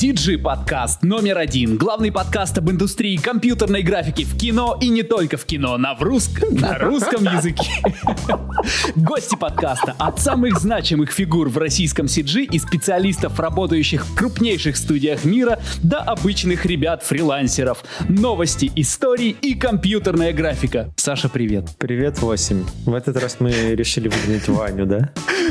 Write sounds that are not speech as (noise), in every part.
CG подкаст номер один. Главный подкаст об индустрии компьютерной графики в кино и не только в кино, на, в русском, на русском языке. (laughs) Гости подкаста от самых значимых фигур в российском CG и специалистов, работающих в крупнейших студиях мира, до обычных ребят-фрилансеров. Новости, истории и компьютерная графика. Саша, привет. Привет, 8. В этот раз мы решили выгнать Ваню, да?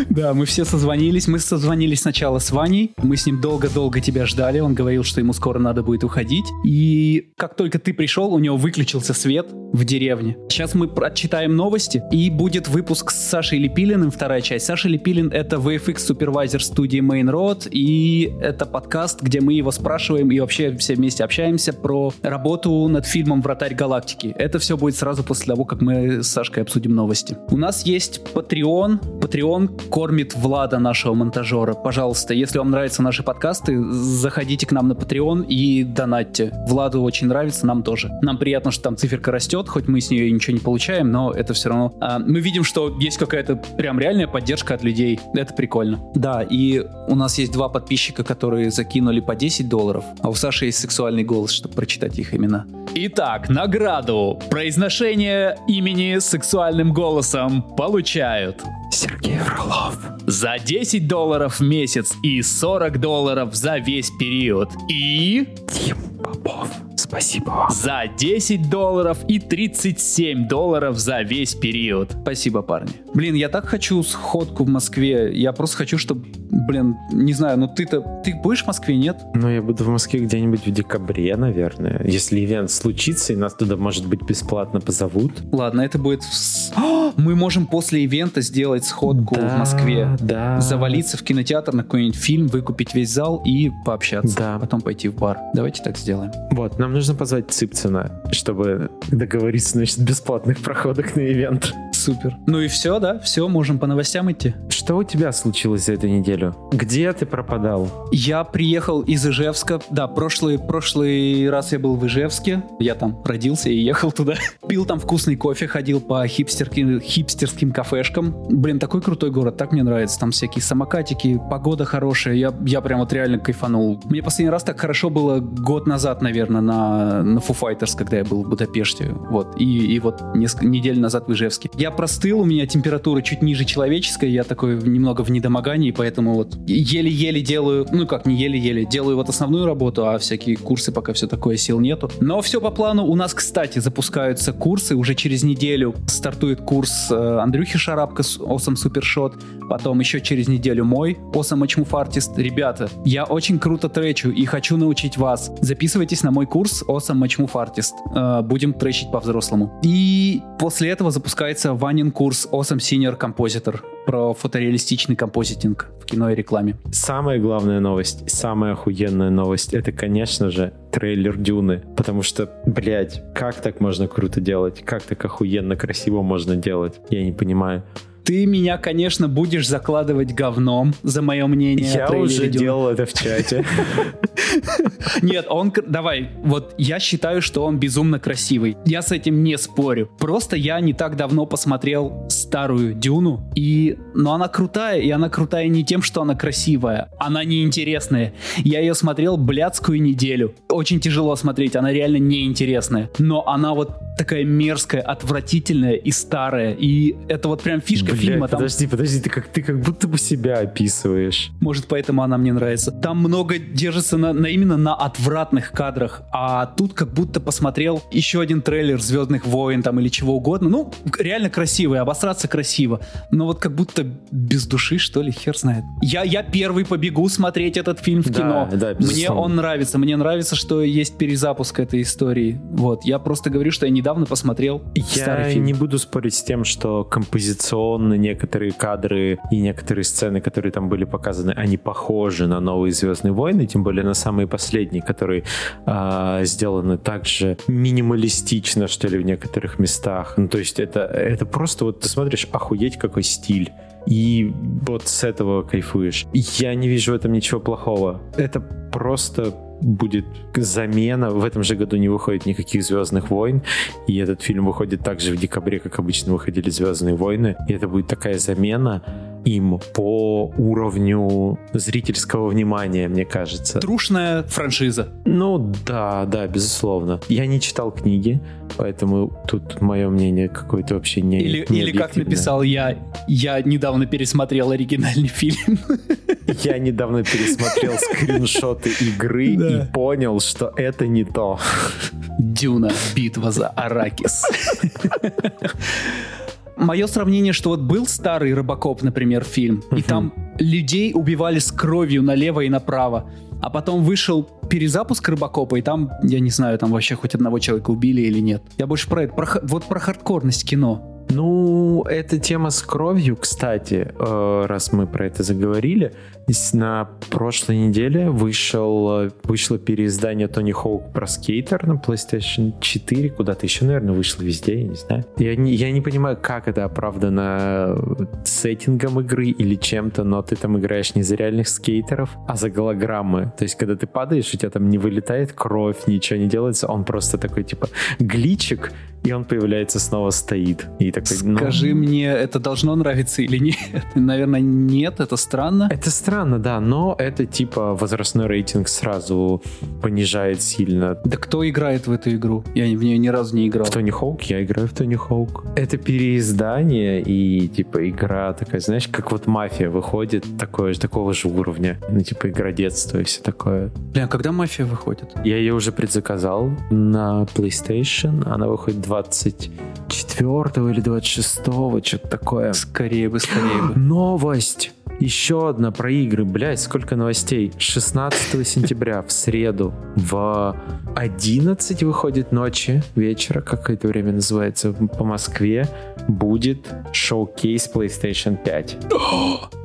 Да, мы все созвонились. Мы созвонились сначала с Ваней. Мы с ним долго-долго тебя ждали. Он говорил, что ему скоро надо будет уходить. И как только ты пришел, у него выключился свет в деревне. Сейчас мы прочитаем новости, и будет выпуск с Сашей Лепилиным, вторая часть. Саша Лепилин — это VFX супервайзер студии Main Road, и это подкаст, где мы его спрашиваем и вообще все вместе общаемся про работу над фильмом «Вратарь галактики». Это все будет сразу после того, как мы с Сашкой обсудим новости. У нас есть Patreon. Patreon кормит Влада, нашего монтажера. Пожалуйста, если вам нравятся наши подкасты, заходите к нам на Patreon и донатьте. Владу очень нравится, нам тоже. Нам приятно, что там циферка растет, хоть мы с нее ничего не получаем, но это все равно... А, мы видим, что есть какая-то прям реальная поддержка от людей. Это прикольно. Да, и у нас есть два подписчика, которые закинули по 10 долларов, а у Саши есть сексуальный голос, чтобы прочитать их имена. Итак, награду произношение имени сексуальным голосом получают Сергей Фролов. За 10 долларов в месяц и 40 долларов за весь период. И... Тим Попов. Спасибо вам. За 10 долларов и 37 долларов за весь период. Спасибо, парни. Блин, я так хочу сходку в Москве. Я просто хочу, чтобы, блин, не знаю, ну ты-то, ты будешь в Москве, нет? Ну, я буду в Москве где-нибудь в декабре, наверное. Если ивент случится, и нас туда, может быть, бесплатно позовут. Ладно, это будет... в- О, (gasps) мы можем после ивента сделать сходку Да, в Москве. да. Завалиться в кинотеатр на какой-нибудь фильм, выкупить весь зал и пообщаться. Да. Потом пойти в бар. Давайте так сделаем. Вот, нам нужно позвать Цыпцина, чтобы договориться насчет бесплатных проходок на ивент. Супер. Ну и все, да? Все, можем по новостям идти. Что у тебя случилось за эту неделю? Где ты пропадал? Я приехал из Ижевска. Да, прошлый, прошлый раз я был в Ижевске. Я там родился и ехал туда. (laughs) Пил там вкусный кофе, ходил по хипстерским, хипстерским кафешкам. Блин, такой крутой город, так мне нравится. Там всякие самокатики, погода хорошая. Я, я прям вот реально кайфанул. Мне последний раз так хорошо было год назад, наверное, на, на Foo Fighters, когда я был в Будапеште. Вот. И, и вот несколько недель назад в Ижевске. Я простыл, у меня температура чуть ниже человеческой, я такой немного в недомогании, поэтому вот еле-еле делаю, ну как, не еле-еле, делаю вот основную работу, а всякие курсы пока все такое сил нету. Но все по плану. У нас, кстати, запускаются курсы. Уже через неделю стартует курс э, Андрюхи Шарапка с Awesome Shot. Потом еще через неделю мой Awesome Matchmove Artist. Ребята, я очень круто тречу и хочу научить вас. Записывайтесь на мой курс Awesome Matchmove Artist. Э, будем тречить по-взрослому. И после этого запускается Ванин курс Awesome Senior Compositor про фотореалистичный композитинг в кино и рекламе. Самая главная новость, самая охуенная новость, это, конечно же, трейлер Дюны. Потому что, блядь, как так можно круто делать? Как так охуенно красиво можно делать? Я не понимаю. Ты меня, конечно, будешь закладывать говном за мое мнение. Я уже Дюны. делал это в чате. (laughs) Нет, он... Давай, вот я считаю, что он безумно красивый. Я с этим не спорю. Просто я не так давно посмотрел старую Дюну, и... Но она крутая, и она крутая не тем, что она красивая. Она неинтересная. Я ее смотрел блядскую неделю. Очень тяжело смотреть, она реально неинтересная. Но она вот такая мерзкая, отвратительная и старая. И это вот прям фишка фильма. Там подожди, подожди, ты как, ты как будто бы себя описываешь. Может, поэтому она мне нравится. Там много держится на, на- именно на отвратных кадрах, а тут как будто посмотрел еще один трейлер Звездных войн там или чего угодно. Ну, реально красивый, обосраться красиво. Но вот как будто без души, что ли, хер знает. Я, я первый побегу смотреть этот фильм в Да, кино. да, мне он нравится. Мне нравится, что есть перезапуск этой истории. Вот. Я просто говорю, что я недавно посмотрел старый Я фильм. не буду спорить с тем, что композиционно некоторые кадры и некоторые сцены, которые там были показаны, они похожи на новые Звездные войны, тем более на самые последние, которые а, сделаны также минималистично, что ли, в некоторых местах. Ну, то есть это, это просто вот ты смотришь, охуеть какой стиль. И вот с этого кайфуешь. Я не вижу в этом ничего плохого. Это просто будет замена. В этом же году не выходит никаких Звездных войн, и этот фильм выходит также в декабре, как обычно выходили Звездные войны. И это будет такая замена им по уровню зрительского внимания, мне кажется. Трушная франшиза. Ну да, да, безусловно. Я не читал книги, поэтому тут мое мнение какое-то вообще не Или, не или как написал я, я недавно пересмотрел оригинальный фильм. Я недавно пересмотрел (laughs) скриншоты игры и понял, что это не то. Дюна. Битва за Аракис. (laughs) Мое сравнение, что вот был старый Робокоп, например, фильм, и там людей убивали с кровью налево и направо. А потом вышел перезапуск Рыбакопа, и там, я не знаю, там вообще хоть одного человека убили или нет. Я больше про это, про, вот про хардкорность кино. Ну, эта тема с кровью, кстати, э, раз мы про это заговорили, на прошлой неделе вышел, вышло переиздание Тони Хоук про скейтер на PlayStation 4, куда-то еще, наверное, вышло везде, я не знаю. Я не, я не понимаю, как это оправдано сеттингом игры или чем-то, но ты там играешь не за реальных скейтеров, а за голограммы. То есть, когда ты падаешь, у тебя там не вылетает кровь, ничего не делается, он просто такой, типа, гличик, и он появляется снова стоит. И такой, ну... Скажи мне, это должно нравиться или нет? (laughs) Наверное, нет, это странно. Это странно, да, но это типа возрастной рейтинг сразу понижает сильно. Да кто играет в эту игру? Я в нее ни разу не играл. В Тони Хоук? Я играю в Тони Хоук. Это переиздание и типа игра такая, знаешь, как вот Мафия выходит такое, такого же уровня. Ну типа игра детства и все такое. Бля, а когда Мафия выходит? Я ее уже предзаказал на PlayStation. Она выходит 24 или 26, что-то такое. Скорее бы, скорее бы. (gasps) Новость! Еще одна про игры. Блять, сколько новостей. 16 (laughs) сентября в среду в 11 выходит ночи, вечера, как это время называется, по Москве, будет шоу-кейс PlayStation 5.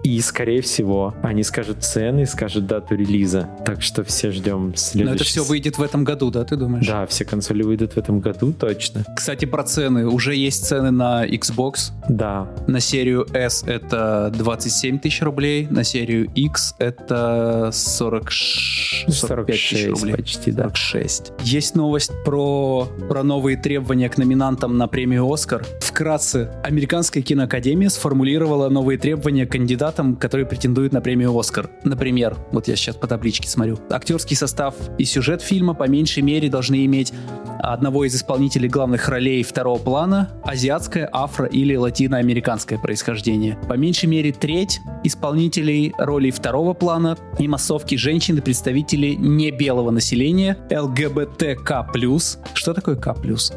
И, скорее всего, они скажут цены, скажут дату релиза. Так что все ждем следующий... Но это все выйдет в этом году, да, ты думаешь? Да, все консоли выйдут в этом году, точно. Кстати, про цены. Уже есть цены на Xbox. Да. На серию S это 27 тысяч рублей, на серию X это 40... 45 тысяч рублей. почти, да. 46. Есть новость про, про новые требования к номинантам на премию «Оскар». Вкратце, Американская киноакадемия сформулировала новые требования к кандидатам, которые претендуют на премию «Оскар». Например, вот я сейчас по табличке смотрю. Актерский состав и сюжет фильма по меньшей мере должны иметь одного из исполнителей главных ролей второго плана, азиатское, афро- или латиноамериканское происхождение. По меньшей мере треть исполнителей ролей второго плана и массовки женщин и представителей не белого населения, ЛГБТК+. Что такое К+.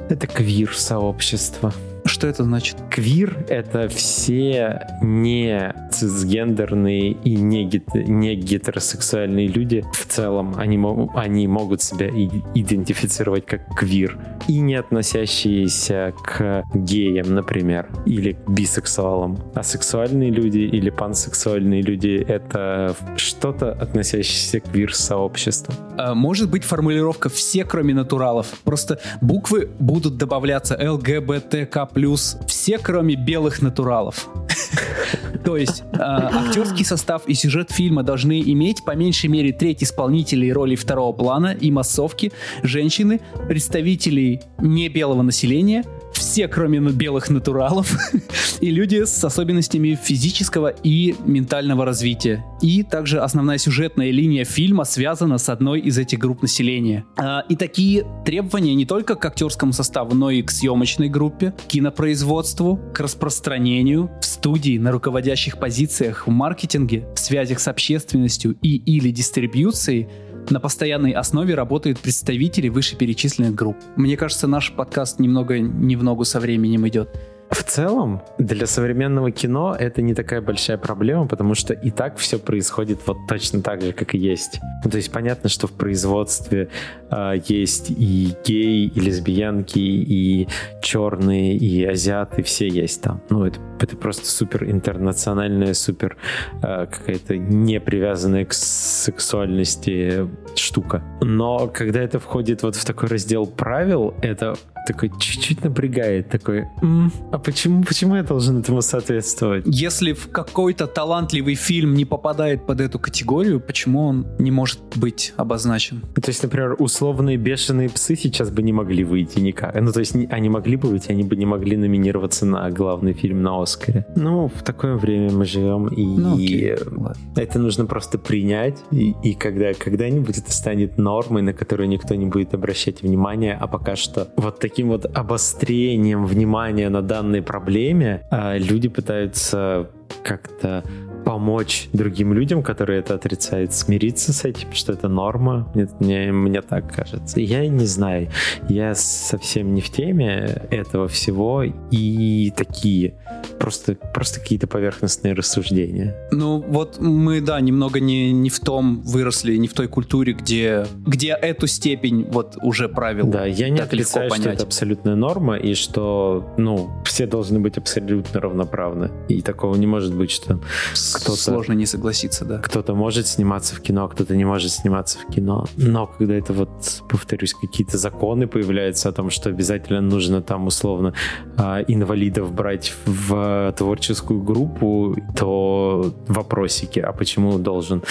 Это квир-сообщество. Что это значит? Квир — это все не цисгендерные и не, не гетеросексуальные люди в целом. Они, они могут себя идентифицировать как квир и не относящиеся к геям, например, или к бисексуалам. А сексуальные люди или пансексуальные люди — это что-то, относящееся к квир-сообществу. А, может быть формулировка «все, кроме натуралов». Просто буквы будут добавляться ЛГБТК+, плюс все, кроме белых натуралов. То есть э, актерский состав и сюжет фильма должны иметь по меньшей мере треть исполнителей роли второго плана и массовки, женщины, представителей не белого населения, все, кроме белых натуралов, (laughs) и люди с особенностями физического и ментального развития. И также основная сюжетная линия фильма связана с одной из этих групп населения. А, и такие требования не только к актерскому составу, но и к съемочной группе, к кинопроизводству, к распространению в студии, на руководящих позициях в маркетинге, в связях с общественностью и или дистрибьюцией на постоянной основе работают представители вышеперечисленных групп. Мне кажется, наш подкаст немного не в ногу со временем идет. В целом, для современного кино это не такая большая проблема, потому что и так все происходит вот точно так же, как и есть. Ну, то есть понятно, что в производстве э, есть и геи, и лесбиянки, и черные, и азиаты, все есть там. Ну, это, это просто супер интернациональная, супер э, какая-то не привязанная к сексуальности штука. Но когда это входит вот в такой раздел правил, это такой чуть-чуть напрягает, такой, М, а почему, почему я должен этому соответствовать? Если в какой-то талантливый фильм не попадает под эту категорию, почему он не может быть обозначен? То есть, например, условные бешеные псы сейчас бы не могли выйти никак. Ну, то есть, они могли бы выйти, они бы не могли номинироваться на главный фильм на Оскаре. Ну, в такое время мы живем, и Ну, окей, это нужно просто принять, и, и когда когда-нибудь это станет нормой, на которую никто не будет обращать внимания, а пока что вот таким вот обострением внимания на данной проблеме а, люди пытаются как-то помочь другим людям, которые это отрицают, смириться с этим, что это норма. Мне, мне, мне так кажется. Я не знаю. Я совсем не в теме этого всего и такие просто, просто какие-то поверхностные рассуждения. Ну, вот мы, да, немного не, не в том выросли, не в той культуре, где, где эту степень вот уже правил. Да, я не так отрицаю, что это абсолютная норма, и что, ну, все должны быть абсолютно равноправны. И такого не может быть, что кто-то- Сложно не согласиться, да. кто-то может сниматься в кино, а кто-то не может сниматься в кино. Но когда это вот, повторюсь, какие-то законы появляются о том, что обязательно нужно там условно а, инвалидов брать в творческую группу, то вопросики, а почему должен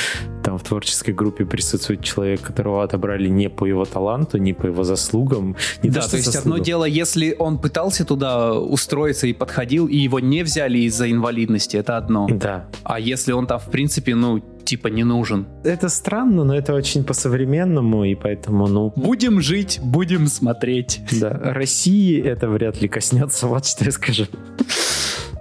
там в творческой группе присутствовать человек, которого отобрали не по его таланту, не по его заслугам. Не да, что то есть заслугам. одно дело, если он пытался туда устроиться и подходил, и его не взяли из-за инвалидности, это одно. Да. А если он там, в принципе, ну, типа не нужен. Это странно, но это очень по-современному, и поэтому, ну, Будем жить, будем смотреть. да, России это вряд ли коснется, (laughs) вот что я скажу.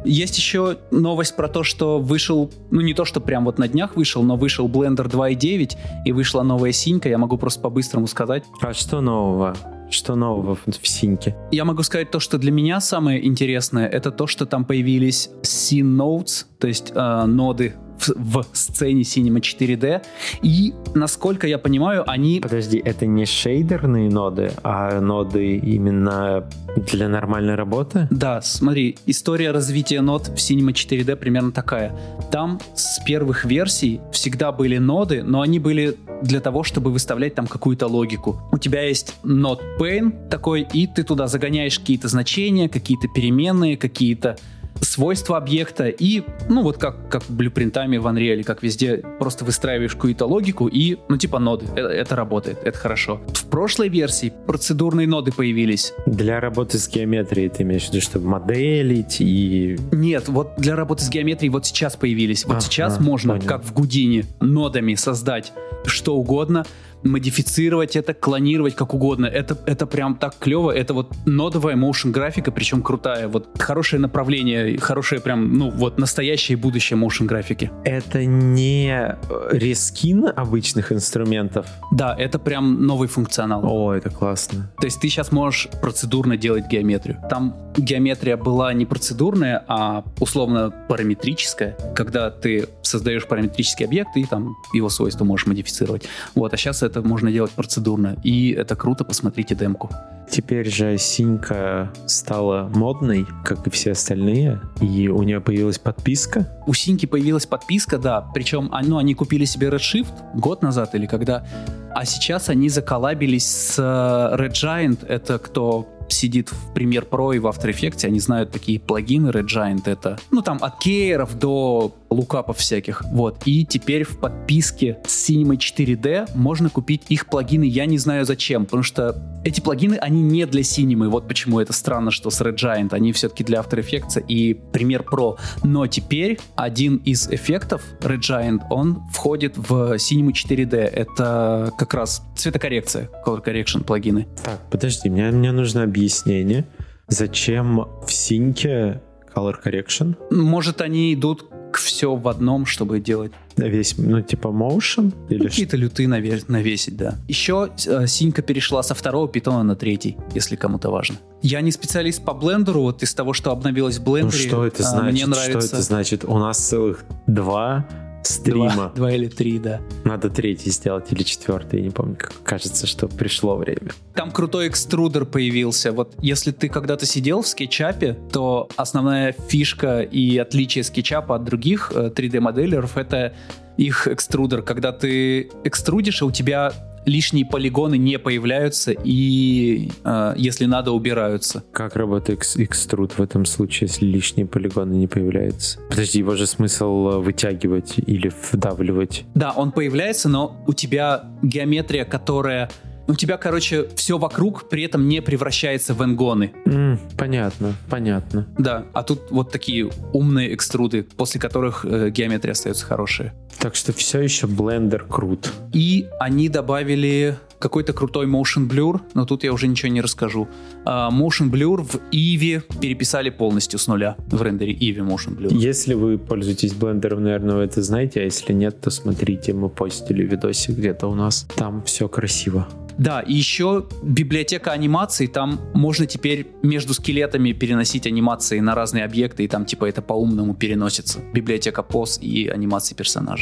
Есть еще новость про то, что вышел, ну не то, что прям вот на днях вышел, но вышел Blender 2.9 и вышла новая синька, я могу просто по-быстрому сказать. А что нового? Что нового в синьке? Я могу сказать то, что для меня самое интересное, это то, что там появились scene notes, то есть э, ноды в, в сцене Cinema 4D, и, насколько я понимаю, они... Подожди, это не шейдерные ноды, а ноды именно для нормальной работы? Да, смотри, история развития нод в Cinema 4D примерно такая. Там с первых версий всегда были ноды, но они были для того, чтобы выставлять там какую-то логику. У тебя есть нод pane такой, и ты туда загоняешь какие-то значения, какие-то переменные, какие-то свойства объекта и, ну вот как, как блюпринтами в Unreal, как везде, просто выстраиваешь какую-то логику и, ну типа ноды. Это, это работает, это хорошо. В прошлой версии процедурные ноды появились. Для работы с геометрией ты имеешь в виду, чтобы моделить и... Нет, вот для работы с геометрией вот сейчас появились. Вот Ага, сейчас можно, понял. как в Гудине, нодами создать что угодно, модифицировать это, клонировать как угодно. Это, это прям так клево. Это вот нодовая motion графика, причем крутая. Вот хорошее направление, хорошее прям, ну вот настоящее и будущее motion графики. Это не э, рескин обычных инструментов? Да, это прям новый функционал. О, это классно. То есть ты сейчас можешь процедурно делать геометрию. Там геометрия была не процедурная, а условно параметрическая, когда ты создаешь параметрический объект и там его свойства можешь модифицировать. Вот, а сейчас это можно делать процедурно. И это круто, посмотрите демку. Теперь же Синька стала модной, как и все остальные, и у нее появилась подписка. У Синьки появилась подписка, да, причем а, ну, они купили себе Redshift год назад или когда, а сейчас они заколабились с э, Red Giant, это кто сидит в Premiere Pro и в After Effects, они знают такие плагины Red Giant, это, ну там от кейров до лукапов всяких, вот, и теперь в подписке с Cinema 4D можно купить их плагины, я не знаю зачем, потому что эти плагины, они не для Cinema, вот почему это странно, что с Red Giant, они все-таки для After Effects и Premiere Pro, но теперь один из эффектов Red Giant, он входит в Cinema 4D, это как раз цветокоррекция, color correction плагины. Так, подожди, мне, мне нужно объяснение. Зачем в Синьке Color Correction? Может, они идут к все в одном, чтобы делать Весь, ну, типа motion? Или что? какие-то люты наве- навесить, да. Еще э, Синька перешла со второго питона на третий, если кому-то важно. Я не специалист по блендеру, вот из того, что обновилось в блендере. Ну, что это а, значит? Мне нравится Что это значит? У нас целых два стрима. два, два или три, да. Надо третий сделать или четвертый, я не помню. Как кажется, что пришло время. Там крутой экструдер появился. Вот если ты когда-то сидел в скетчапе, то основная фишка и отличие скетчапа от других э, 3D-моделеров — это их экструдер. Когда ты экструдишь, и у тебя лишние полигоны не появляются и, э, если надо, убираются. Как работает экструд в этом случае, если лишние полигоны не появляются? Подожди, его же смысл э, вытягивать или вдавливать? Да, он появляется, но у тебя геометрия, которая у тебя, короче, все вокруг при этом не превращается в энгоны. Mm, понятно, понятно. Да, а тут вот такие умные экструды, после которых э, геометрия остается хорошая. Так что все еще блендер крут. И они добавили какой-то крутой motion blur, но тут я уже ничего не расскажу. Uh, motion blur в Eevee переписали полностью с нуля в рендере Eevee motion blur. Если вы пользуетесь блендером, наверное, вы это знаете, а если нет, то смотрите, мы постили видосик где-то у нас. Там все красиво. Да, и еще библиотека анимаций, там можно теперь между скелетами переносить анимации на разные объекты, и там типа это по-умному переносится. Библиотека поз и анимации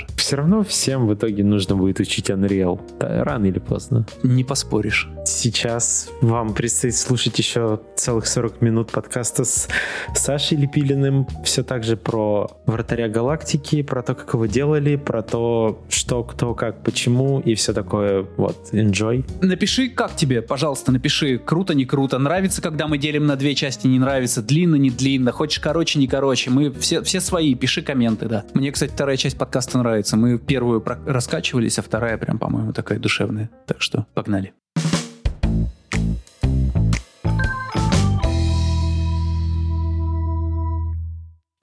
персонажа. Все равно всем в итоге нужно будет учить Unreal. Да, рано или поздно. Не поспоришь. Сейчас вам предстоит слушать еще целых 40 минут подкаста с Сашей Лепилиным. Все так же про Вратаря Галактики, про то, как его делали, про то, что, кто, как, почему и все такое. Вот, enjoy. Напиши, как тебе, пожалуйста, напиши, круто, не круто, нравится, когда мы делим на две части, не нравится, длинно, не длинно, хочешь короче, не короче, мы все, все свои, пиши комменты, да. Мне, кстати, вторая часть подкаста нравится, мы первую раскачивались, а вторая прям, по-моему, такая душевная, так что погнали.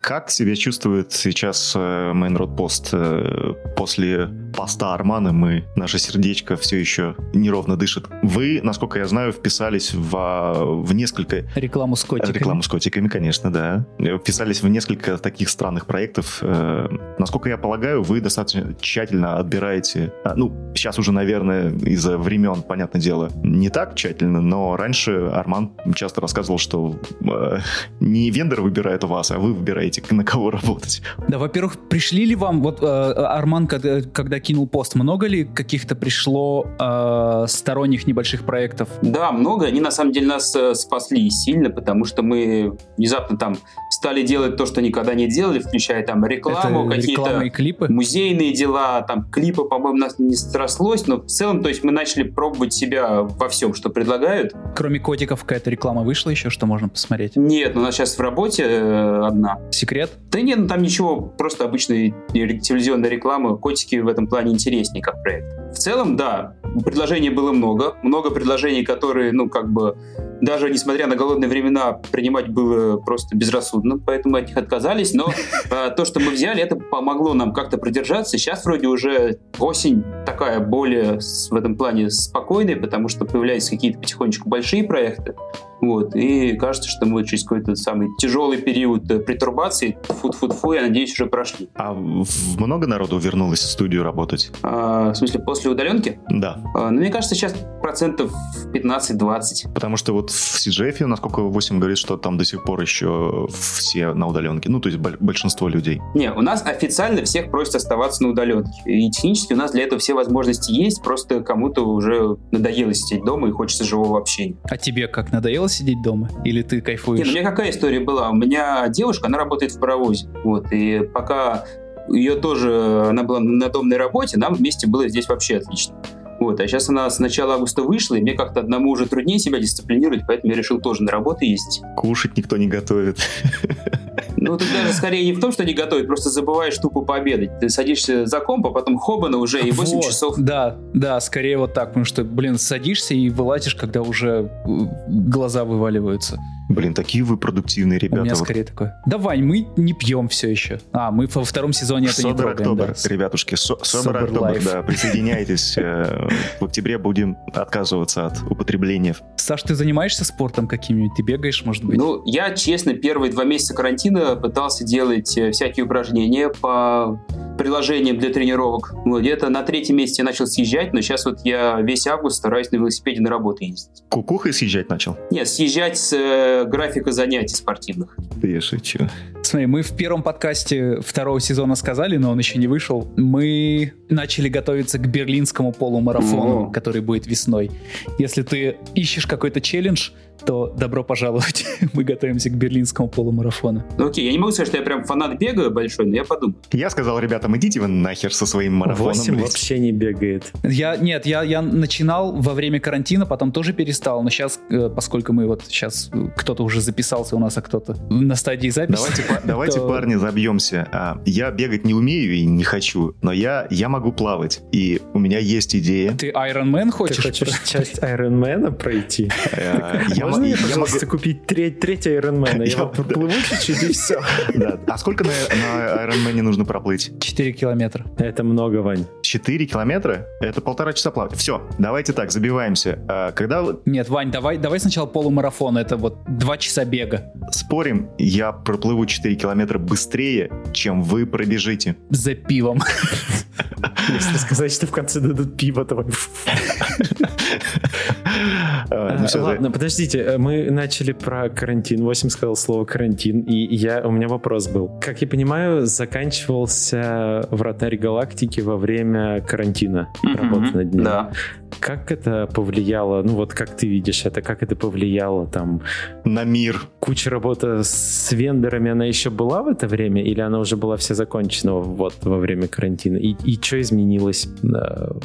Как себя чувствует сейчас Main Road Post после поста Армана? Мы, наше сердечко все еще неровно дышит. Вы, насколько я знаю, вписались в, в несколько... Рекламу с котиками. Рекламу с котиками, конечно, да. Вписались в несколько таких странных проектов. Э, насколько я полагаю, вы достаточно тщательно отбираете... А, ну, сейчас уже, наверное, из-за времен, понятное дело, не так тщательно, но раньше Арман часто рассказывал, что э, не вендор выбирает вас, а вы выбираете на кого работать. Да, во-первых, пришли ли вам, вот э, Арман, когда, когда кинул пост, много ли каких-то пришло э, сторонних небольших проектов? Да, много. Они на самом деле нас э, спасли сильно, потому что мы внезапно там стали делать то, что никогда не делали, включая там рекламу, какие-то клипы? музейные дела, там клипы, по-моему, нас не срослось, но в целом, то есть мы начали пробовать себя во всем, что предлагают. Кроме котиков, какая-то реклама вышла еще, что можно посмотреть? Нет, у нас сейчас в работе э, одна секрет? Да нет, ну там ничего, просто обычная телевизионная реклама. Котики в этом плане интереснее как проект. В целом, да, предложений было много. Много предложений, которые, ну, как бы, даже несмотря на голодные времена, принимать было просто безрассудно, поэтому от них отказались. Но э, (laughs) то, что мы взяли, это помогло нам как-то продержаться. Сейчас вроде уже осень такая более в этом плане спокойная, потому что появляются какие-то потихонечку большие проекты. Вот, и кажется, что мы через какой-то самый тяжелый период э, притурбации, фу-фу-фу, я надеюсь, уже прошли. А много народу вернулось в студию работать? А, в смысле, после удаленки? Да. А, ну, мне кажется, сейчас процентов 15-20. Потому что вот в CGF, насколько 8 говорит, что там до сих пор еще все на удаленке. Ну, то есть большинство людей. Не, у нас официально всех просят оставаться на удаленке. И технически у нас для этого все возможности есть, просто кому-то уже надоело сидеть дома и хочется живого общения. А тебе как надоело сидеть дома? Или ты кайфуешь? Нет, ну, у меня какая история была? У меня девушка, она работает в паровозе. Вот, и пока ее тоже, она была на домной работе, нам вместе было здесь вообще отлично. Вот, а сейчас она с начала августа вышла, и мне как-то одному уже труднее себя дисциплинировать, поэтому я решил тоже на работу ездить. Кушать никто не готовит. Ну, тут даже скорее не в том, что не готовит, просто забываешь тупо пообедать. Ты садишься за комп, а потом хобана уже и 8 вот, часов. Да, да, скорее вот так, потому что, блин, садишься и вылазишь, когда уже э, глаза вываливаются. Блин, такие вы продуктивные ребята. У меня скорее вот. такое. Давай, мы не пьем все еще. А, мы во втором сезоне это не трогаем. Октобер, да. ребятушки. Собер Октобер, да, присоединяйтесь. Э, в октябре будем отказываться от употребления. Саш, ты занимаешься спортом каким-нибудь? Ты бегаешь, может быть? Ну, я, честно, первые два месяца карантина пытался делать э, всякие упражнения по приложением для тренировок. Вот, где-то на третьем месяце я начал съезжать, но сейчас вот я весь август стараюсь на велосипеде на работу ездить. Кукухой съезжать начал? Нет, съезжать с э, графика занятий спортивных. Я шучу. Смотри, мы в первом подкасте второго сезона сказали, но он еще не вышел. Мы начали готовиться к берлинскому полумарафону, О. который будет весной. Если ты ищешь какой-то челлендж, то добро пожаловать. (laughs) Мы готовимся к берлинскому полумарафону. Ну окей, я не могу сказать, что я прям фанат бега большой, но я подумаю. Я сказал ребятам, идите вы нахер со своим марафоном. 8 блядь. вообще не бегает. Я, нет, я, я начинал во время карантина, потом тоже перестал, но сейчас, поскольку мы вот сейчас, кто-то уже записался у нас, а кто-то на стадии записи. Давайте, (laughs) давайте то- парни, забьемся. А, я бегать не умею и не хочу, но я, я могу плавать. И у меня есть идея. Ты Iron Man Ты хочешь? хочешь часть Айронмена пройти? Э, Я Можно мо- мне, я могу- пожалуйста, купить треть, третий Айронмена? Я- проплыву чуть-чуть и (laughs) все. Да. А сколько на, на Ironman нужно проплыть? 4 километра. Это много, Вань. 4 километра? Это полтора часа плавать. Все, давайте так, забиваемся. А, Когда вы- Нет, Вань, давай, давай сначала полумарафон, это вот 2 часа бега спорим, я проплыву 4 километра быстрее, чем вы пробежите. за пивом. Если сказать, что в конце дадут пиво, то... (laughs) Всё, Ладно, подождите, э, мы начали про карантин. 8 сказал слово карантин, и я, у меня вопрос был. Как я понимаю, заканчивался вратарь галактики во время карантина, работы над ним. Да. Как это повлияло, ну вот как ты видишь это, как это повлияло там? На мир. Куча работы с вендорами, она еще была в это время, или она уже была вся закончена вот во время карантина? И, и что изменилось э,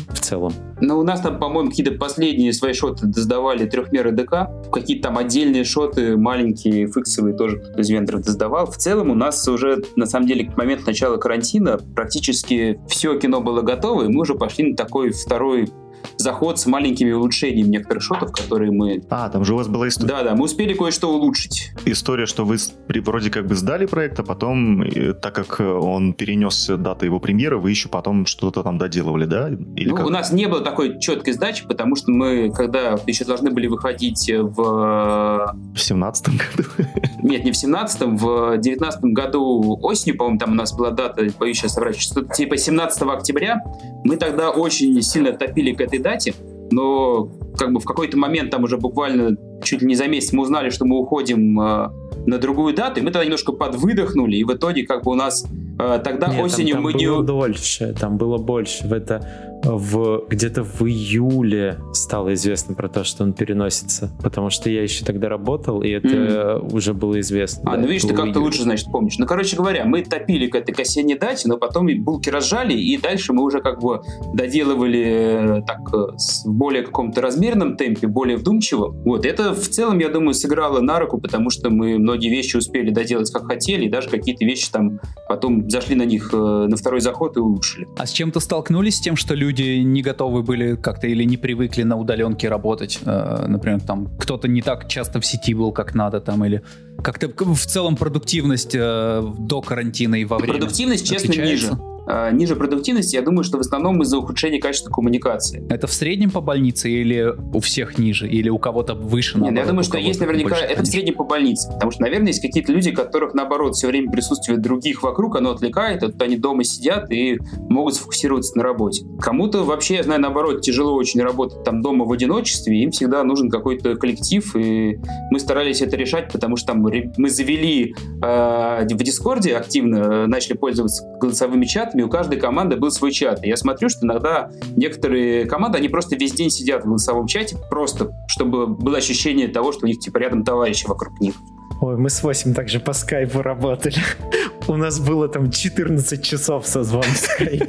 в целом? Ну, у нас там, по-моему, какие-то последние свои шоты сдавали трехмеры ДК. Какие-то там отдельные шоты, маленькие, фиксовые тоже кто-то из вендоров сдавал. В целом у нас уже, на самом деле, к моменту начала карантина практически все кино было готово, и мы уже пошли на такой второй заход с маленькими улучшениями некоторых шотов, которые мы... А, там же у вас была история, Да-да, мы успели кое-что улучшить. история, что вы вроде как бы сдали проект, а потом, э, так как э, он перенес дату его премьеры, вы еще потом что-то там доделывали, да? Или Ну, как? у нас не было такой четкой сдачи, потому что мы, когда еще должны были выходить в В семнадцатом году? (laughs) Нет, не в 17-м, в 19 году осенью, по-моему, там у нас была дата, боюсь сейчас соврать, что-то типа 17 октября. Мы тогда очень сильно топили к этой дате, но как бы в какой-то момент, там уже буквально чуть ли не за месяц, мы узнали, что мы уходим э, на другую дату, и мы тогда немножко подвыдохнули, и в итоге как бы у нас э, тогда Нет, там- осенью там, мы не... было дольше, там было больше. В это в где-то в июле стало известно про то, что он переносится, потому что я еще тогда работал, и это уже было известно. А, Да, ну видишь, ты как-то лучше, значит, помнишь. Ну, короче говоря, мы топили к этой к осенней дате, но потом и булки разжали, и дальше мы уже как бы доделывали э, так э, в более каком-то размеренном темпе, более вдумчиво. Вот, это в целом, я думаю, сыграло на руку, потому что мы многие вещи успели доделать как хотели, и даже какие-то вещи там потом зашли на них э, на второй заход и улучшили. А с чем-то столкнулись с тем, что люди не готовы были как-то или не привыкли на удаленке работать? Э, например, там кто-то не так часто в сети был, как надо, там, или как-то в целом продуктивность э, до карантина и во время Продуктивность, честно, отличается? ниже. А, ниже продуктивности, я думаю, что в основном из-за ухудшения качества коммуникации. Это в среднем по больнице или у всех ниже, или у кого-то выше? Нет, ну, я наоборот, думаю, что есть наверняка, больше, это в среднем по больнице, потому что, наверное, есть какие-то люди, которых, наоборот, все время присутствие других вокруг, оно отвлекает, а тут они дома сидят и могут сфокусироваться на работе. Кому-то вообще, я знаю, наоборот, тяжело очень работать там дома в одиночестве, им всегда нужен какой-то коллектив, и мы старались это решать, потому что там мы завели э, в Дискорде активно, э, начали пользоваться голосовыми чатами, у каждой команды был свой чат. И я смотрю, что иногда некоторые команды, они просто весь день сидят в голосовом чате, просто чтобы было ощущение того, что у них типа рядом товарищи вокруг них. Ой, мы с 8 также по скайпу работали. У нас было там 14 часов созвон в скайпе.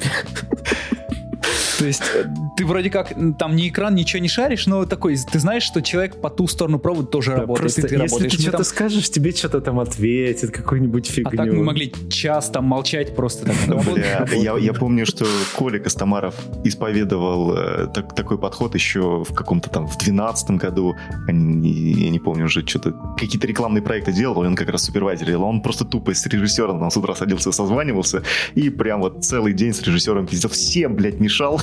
То есть э, ты вроде как там ни экран, ничего не шаришь, но такой, ты знаешь, что человек по ту сторону провода тоже работает, Просто и ты если работаешь. ты что-то там- скажешь, тебе что-то там ответит, какую-нибудь фигню. А так мы могли час там молчать просто. Так, Бля, я, я помню, что Коля Костомаров исповедовал э, так- такой подход еще в каком-то там в 12 году. Они- Я не помню уже, что-то какие-то рекламные проекты делал, он как раз супервайзер делал. Он просто тупо с режиссером там с утра садился, созванивался и прям вот целый день с режиссером пиздец. Всем, блядь, мешал.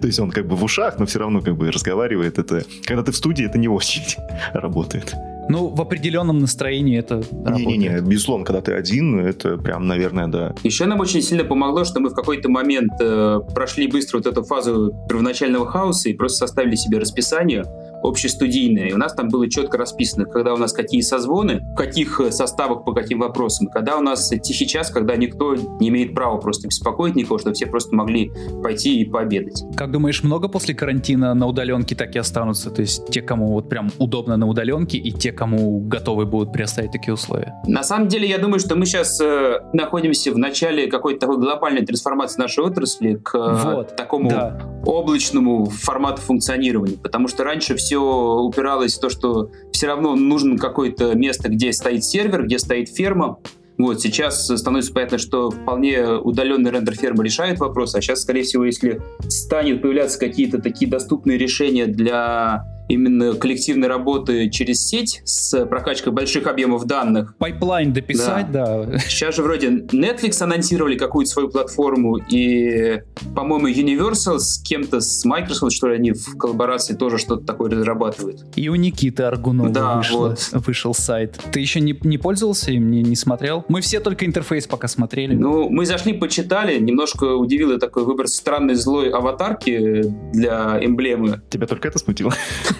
То есть он как бы в ушах, но все равно как бы разговаривает. Это, когда ты в студии, это не очень (laughs) работает. Ну, в определенном настроении это Не-не-не, работает. безусловно, когда ты один, это прям, наверное, да. Еще нам очень сильно помогло, что мы в какой-то момент э, прошли быстро вот эту фазу первоначального хаоса и просто составили себе расписание. Общестудийное. И у нас там было четко расписано, когда у нас какие созвоны, в каких составах, по каким вопросам, когда у нас тихий час, когда никто не имеет права просто беспокоить никого, чтобы все просто могли пойти и пообедать. Как думаешь, много после карантина на удаленке так и останутся? То есть те, кому вот прям удобно на удаленке, и те, кому готовы будут предоставить такие условия? На самом деле, я думаю, что мы сейчас э, находимся в начале какой-то такой глобальной трансформации нашей отрасли к э, вот, такому да. облачному формату функционирования. Потому что раньше все упиралось в то, что все равно нужно какое-то место, где стоит сервер, где стоит ферма, вот, сейчас становится понятно, что вполне удаленный рендер фермы решает вопрос, а сейчас, скорее всего, если станет появляться какие-то такие доступные решения для именно коллективной работы через сеть с прокачкой больших объемов данных. Пайплайн дописать, да. да. Сейчас же вроде Netflix анонсировали какую-то свою платформу, и, по-моему, Universal с кем-то, с Microsoft, что ли, они в коллаборации тоже что-то такое разрабатывают. И у Никиты Аргунова да, вышло, вот. вышел сайт. Ты еще не, не пользовался им, не, не смотрел? Мы все только интерфейс пока смотрели. Ну, мы зашли, почитали, немножко удивило такой выбор странной злой аватарки для эмблемы. Тебя только это смутило? (laughs)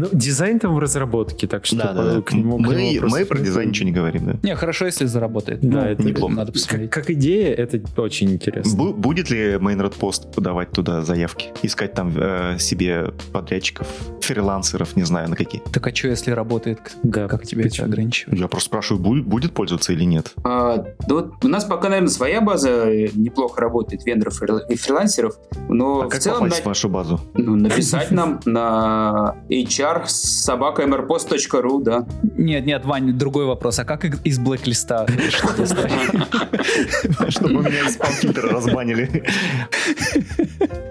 Ну, дизайн там в разработке, так что да, да, к нему мы, мы про дизайн ничего не говорим, да? Не, хорошо, если заработает. Да, ну, это неплохо. Надо посмотреть. Как, как идея, это очень интересно. Бу- будет ли Mainroad Post подавать туда заявки? Искать там э, себе подрядчиков, фрилансеров, не знаю, на какие? Так а что, если работает? Да, как тебе это ограничивает? Я просто спрашиваю, будет, будет пользоваться или нет? А, да вот у нас пока, наверное, своя база неплохо работает, вендоров и фрилансеров, но а в как целом... попасть на... в вашу базу? Ну, написать (laughs) нам на HR собака mrpost.ru, да. Нет, нет, Вань, другой вопрос. А как из блэк-листа? Чтобы меня из спам-фильтра разбанили.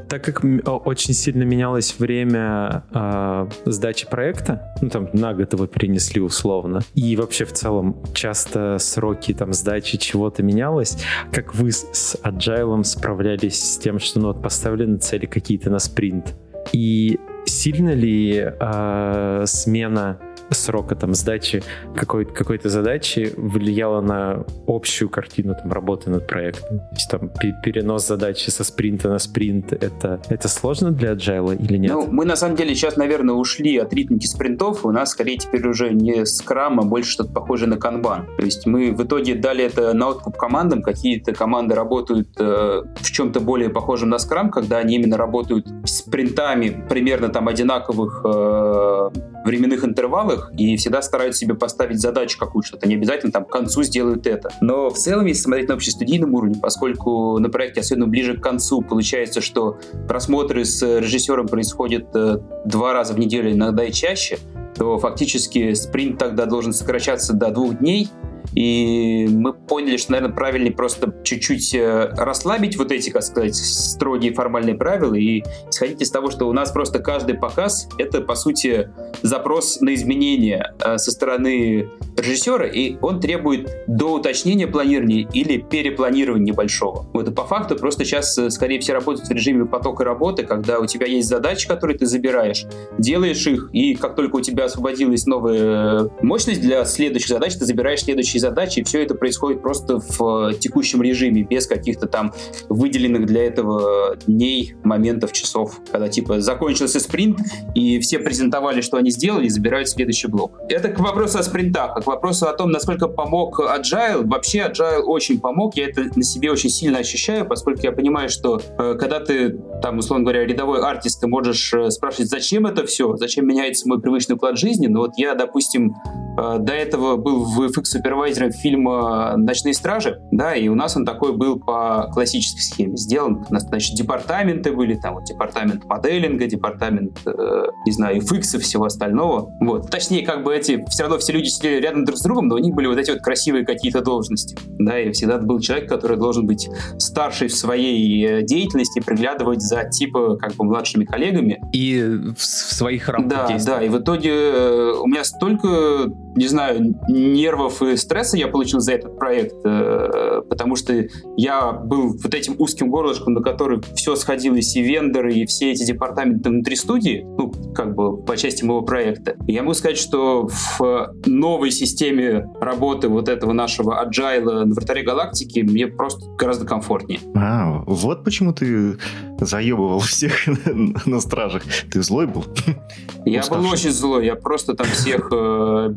Так как очень сильно менялось время э, сдачи проекта, ну там на год его перенесли условно, и вообще в целом часто сроки там сдачи чего-то менялось, как вы с Agile справлялись с тем, что ну, вот поставлены цели какие-то на спринт, и сильно ли э, смена срока там сдачи какой-то какой задачи влияло на общую картину там работы над проектом? То есть там перенос задачи со спринта на спринт, это, это сложно для agile или нет? Ну, мы на самом деле сейчас, наверное, ушли от ритмики спринтов, у нас скорее теперь уже не скрам, а больше что-то похожее на канбан. То есть мы в итоге дали это на откуп командам, какие-то команды работают э, в чем-то более похожем на скрам, когда они именно работают спринтами примерно там одинаковых э, временных интервалах и всегда стараются себе поставить задачу какую-то, не обязательно там к концу сделают это. Но в целом, если смотреть на общестудийном уровне, поскольку на проекте, особенно ближе к концу, получается, что просмотры с режиссером происходят э, два раза в неделю, иногда и чаще, то фактически спринт тогда должен сокращаться до двух дней, и мы поняли, что, наверное, правильнее просто чуть-чуть э, расслабить вот эти, как сказать, строгие формальные правила и исходить из того, что у нас просто каждый показ — это, по сути, запрос на изменения э, со стороны режиссера, и он требует до уточнения планирования или перепланирования небольшого. Вот по факту просто сейчас, э, скорее всего, работают в режиме потока работы, когда у тебя есть задачи, которые ты забираешь, делаешь их, и как только у тебя освободилась новая мощность для следующих задач, ты забираешь следующие текущей задачи, и все это происходит просто в э, текущем режиме, без каких-то там выделенных для этого дней, моментов, часов, когда типа закончился спринт, и все презентовали, что они сделали, и забирают следующий блок. Это к вопросу о спринтах, а к вопросу о том, насколько помог Agile. Вообще Agile очень помог, я это на себе очень сильно ощущаю, поскольку я понимаю, что э, когда ты, там, условно говоря, рядовой артист, ты можешь э, спрашивать, зачем это все, зачем меняется мой привычный уклад жизни, но вот я, допустим, до этого был в FX Supervisor супервайзером фильма «Ночные стражи», да, и у нас он такой был по классической схеме сделан. У нас, значит, департаменты были, там вот департамент моделинга, департамент, э, не знаю, FX и всего остального. Вот. Точнее, как бы эти, все равно все люди сидели рядом друг с другом, но у них были вот эти вот красивые какие-то должности. Да, и всегда был человек, который должен быть старший в своей э, деятельности, приглядывать за типа как бы младшими коллегами. И в своих рамках Да, да, и в итоге э, у меня столько, не знаю, нервов и стресса я получил за этот проект, э, потому что я был вот этим узким горлышком, на который все сходилось, и вендоры, и все эти департаменты внутри студии, ну, как бы по части моего проекта. И я могу сказать, что в новой системе работы вот этого нашего agile на вратаре галактики мне просто гораздо комфортнее. А, вот почему ты заебывал всех (laughs) на стражах. Ты злой был? Я был очень злой. Я просто там всех э,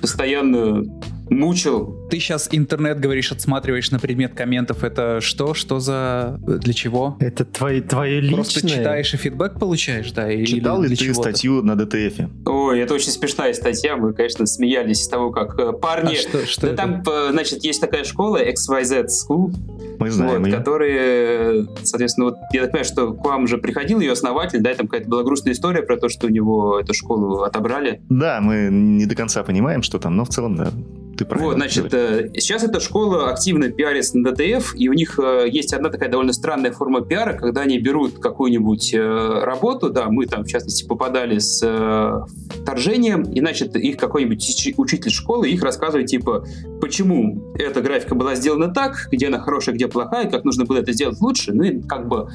постоянно мучил. Ты сейчас интернет, говоришь, отсматриваешь на предмет комментов. Это что? Что за... Для чего? Это твои, твое личное? Просто читаешь и фидбэк получаешь, да? Или Читал ли ты статью на ДТФ? Ой, это очень смешная статья. Мы, конечно, смеялись с того, как э, парни... А что, что да это? там, э, значит, есть такая школа, XYZ School, мы знаем вот, которые, соответственно, вот я так понимаю, что к вам же приходил ее основатель, да, и там какая-то была грустная история про то, что у него эту школу отобрали. Да, мы не до конца понимаем, что там, но в целом, да, ты правильно. Вот, значит, э, сейчас эта школа активно пиарится на ДТФ, и у них э, есть одна такая довольно странная форма пиара, когда они берут какую-нибудь э, работу, да, мы там, в частности, попадали с вторжением, и, значит, их какой-нибудь учитель школы их рассказывает, типа, почему эта графика была сделана так, где она хорошая, где плохая, как нужно было это сделать лучше, ну и как бы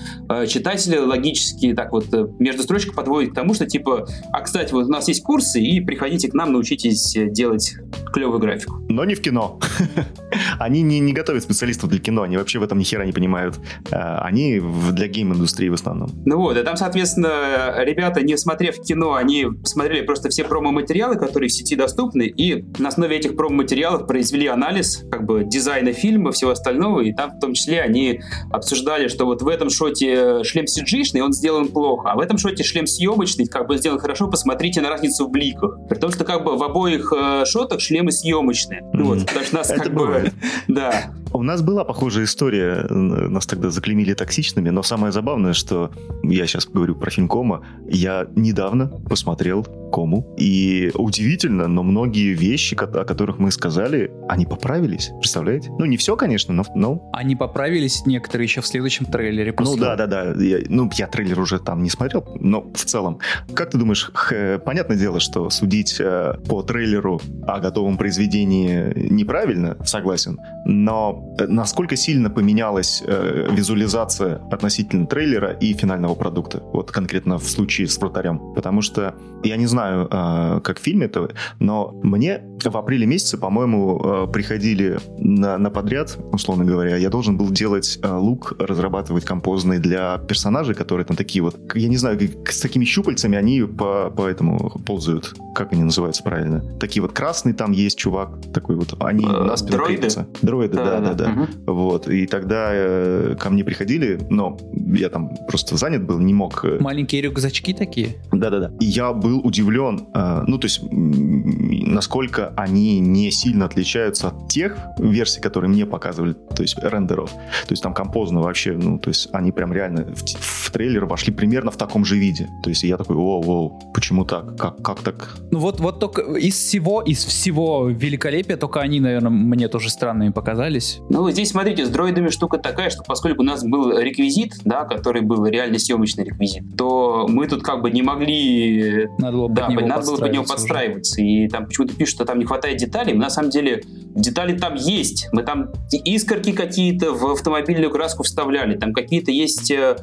читатели логически так вот между строчек подводят к тому, что типа, а, кстати, вот у нас есть курсы, и приходите к нам, научитесь делать клевую графику но не в кино. (laughs) они не, не готовят специалистов для кино, они вообще в этом ни хера не понимают. Э, они для гейм-индустрии в основном. Ну вот, и там, соответственно, ребята, не смотрев кино, они посмотрели просто все промо-материалы, которые в сети доступны, и на основе этих промо-материалов произвели анализ как бы дизайна фильма, всего остального, и там в том числе они обсуждали, что вот в этом шоте шлем CG-шный, он сделан плохо, а в этом шоте шлем съемочный, как бы сделан хорошо, посмотрите на разницу в бликах. При том, что как бы в обоих э, шотах шлемы съемочные обычные. Mm-hmm. Вот, потому что нас Это как бывает. бы... Да. У нас была похожая история. Нас тогда заклемили токсичными, но самое забавное, что я сейчас говорю про фильм Кома. Я недавно посмотрел Кому. И удивительно, но многие вещи, о которых мы сказали, они поправились. Представляете? Ну, не все, конечно, но... но... Они поправились некоторые еще в следующем трейлере. После... Ну, да, да, да. Я, ну, я трейлер уже там не смотрел, но в целом. Как ты думаешь, х, понятное дело, что судить э, по трейлеру о готовом произведении неправильно, согласен, но э, насколько сильно поменялась э, визуализация относительно трейлера и финального продукта? Вот конкретно в случае с вратарем. Потому что я не знаю, а, как в фильме это, но мне в апреле месяце, по-моему, а, приходили на, на подряд, условно говоря, я должен был делать а, лук, разрабатывать композные для персонажей, которые там такие вот, я не знаю, с такими щупальцами они по, по этому ползают. Как они называются правильно? Такие вот красный там есть чувак, такой вот, они uh, на спину Дроиды? крепятся. Дроиды, да, да, да. Да. Угу. Вот, и тогда э, ко мне приходили, но я там просто занят был, не мог... Э, Маленькие рюкзачки такие? Да-да-да. И я был удивлен удивлен, э, ну, то есть, насколько они не сильно отличаются от тех версий, которые мне показывали, то есть, рендеров. То есть, там композно вообще, ну, то есть, они прям реально в, в трейлер вошли примерно в таком же виде. То есть, я такой, о, о, почему так? Как, как так? Ну, вот, вот только из всего, из всего великолепия, только они, наверное, мне тоже странными показались. Ну, здесь, смотрите, с дроидами штука такая, что поскольку у нас был реквизит, да, который был реально съемочный реквизит, то мы тут как бы не могли... Надо было да, надо было под него подстраиваться. Уже. И там почему-то пишут, что там не хватает деталей. На самом деле детали там есть. Мы там искорки какие-то в автомобильную краску вставляли. Там какие-то есть э,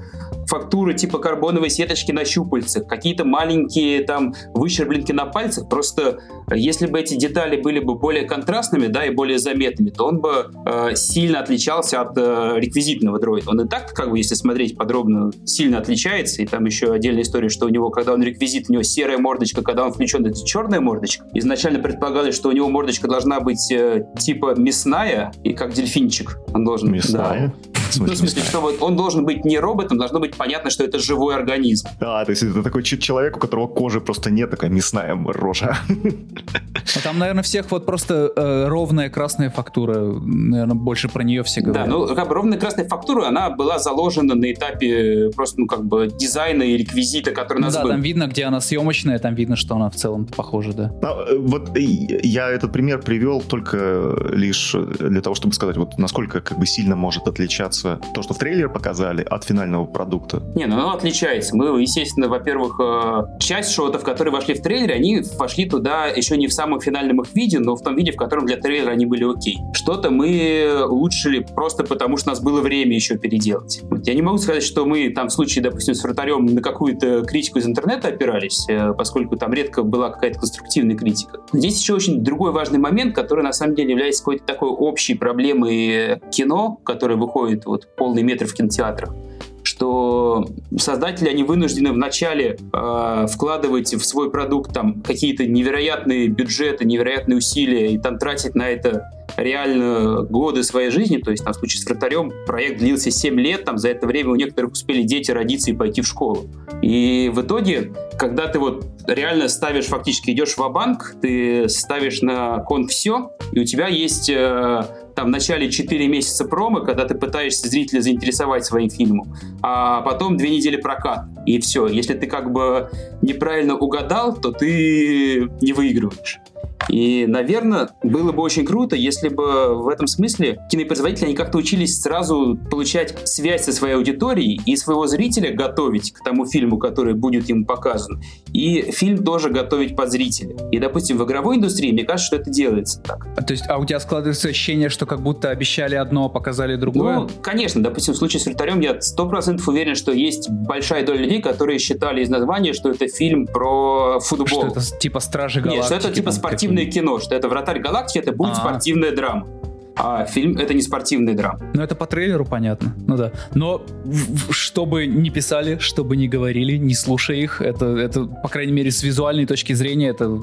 фактуры типа карбоновой сеточки на щупальцах, какие-то маленькие там выщербленки на пальцах. Просто э, если бы эти детали были бы более контрастными, да, и более заметными, то он бы э, сильно отличался от э, реквизитного дроида. Он и так, как бы, если смотреть подробно, сильно отличается. И там еще отдельная история, что у него, когда он реквизит, у него серая мордочка, когда он включен, это черная мордочка. Изначально предполагали, что у него мордочка должна быть э, типа мясная, и как дельфинчик он должен... Мясная? Да. (laughs) Ну, в смысле, что вот он должен быть не роботом, должно быть понятно, что это живой организм. Да, то есть это такой человек, у которого кожи просто нет, такая мясная рожа. А там, наверное, всех вот просто э, ровная красная фактура, наверное, больше про нее все говорят. Да, ну, как бы ровная красная фактура, она была заложена на этапе просто, ну, как бы дизайна и реквизита, который у нас ну, да, был. там видно, где она съемочная, там видно, что она в целом похожа, да. А, э, вот я этот пример привел только лишь для того, чтобы сказать, вот насколько как бы сильно может отличаться отличается то, что в трейлере показали, от финального продукта? Не, ну оно отличается. Мы, естественно, во-первых, э, часть шотов, которые вошли в трейлере, они вошли туда еще не в самом финальном их виде, но в том виде, в котором для трейлера они были окей. Что-то мы улучшили просто потому, что у нас было время еще переделать. Я не могу сказать, что мы там в случае, допустим, с вратарем на какую-то критику из интернета опирались, э, поскольку там редко была какая-то конструктивная критика. Здесь еще очень другой важный момент, который на самом деле является какой-то такой общей проблемой кино, которое выходит вот полный метр в кинотеатрах что создатели, они вынуждены вначале э, вкладывать в свой продукт там какие-то невероятные бюджеты, невероятные усилия и там тратить на это реально годы своей жизни, то есть там в случае с вратарем проект длился 7 лет, там за это время у некоторых успели дети родиться и пойти в школу. И в итоге, когда ты вот реально ставишь, фактически идешь в банк ты ставишь на кон все, и у тебя есть э, там в начале 4 месяца промо, когда ты пытаешься зрителя заинтересовать своим фильмом, а потом 2 недели прокат, и все. Если ты как бы неправильно угадал, то ты не выигрываешь. И, наверное, было бы очень круто, если бы в этом смысле кинопроизводители они как-то учились сразу получать связь со своей аудиторией и своего зрителя готовить к тому фильму, который будет ему показан. И фильм тоже готовить под зрителя. И, допустим, в игровой индустрии, мне кажется, что это делается так. А, то есть, а у тебя складывается ощущение, что как будто обещали одно, а показали другое? Ну, конечно. Допустим, в случае с «Вратарем» я сто процентов уверен, что есть большая доля людей, которые считали из названия, что это фильм про футбол. Что это типа «Стражи Галактики»? Нет, что это типа спортивный спортивное кино, что это «Вратарь галактики», это будет А-а-а. спортивная драма. А фильм это не спортивный драм. Ну, это по трейлеру понятно. Ну да. Но чтобы не писали, чтобы не говорили, не слушая их, это, это по крайней мере, с визуальной точки зрения, это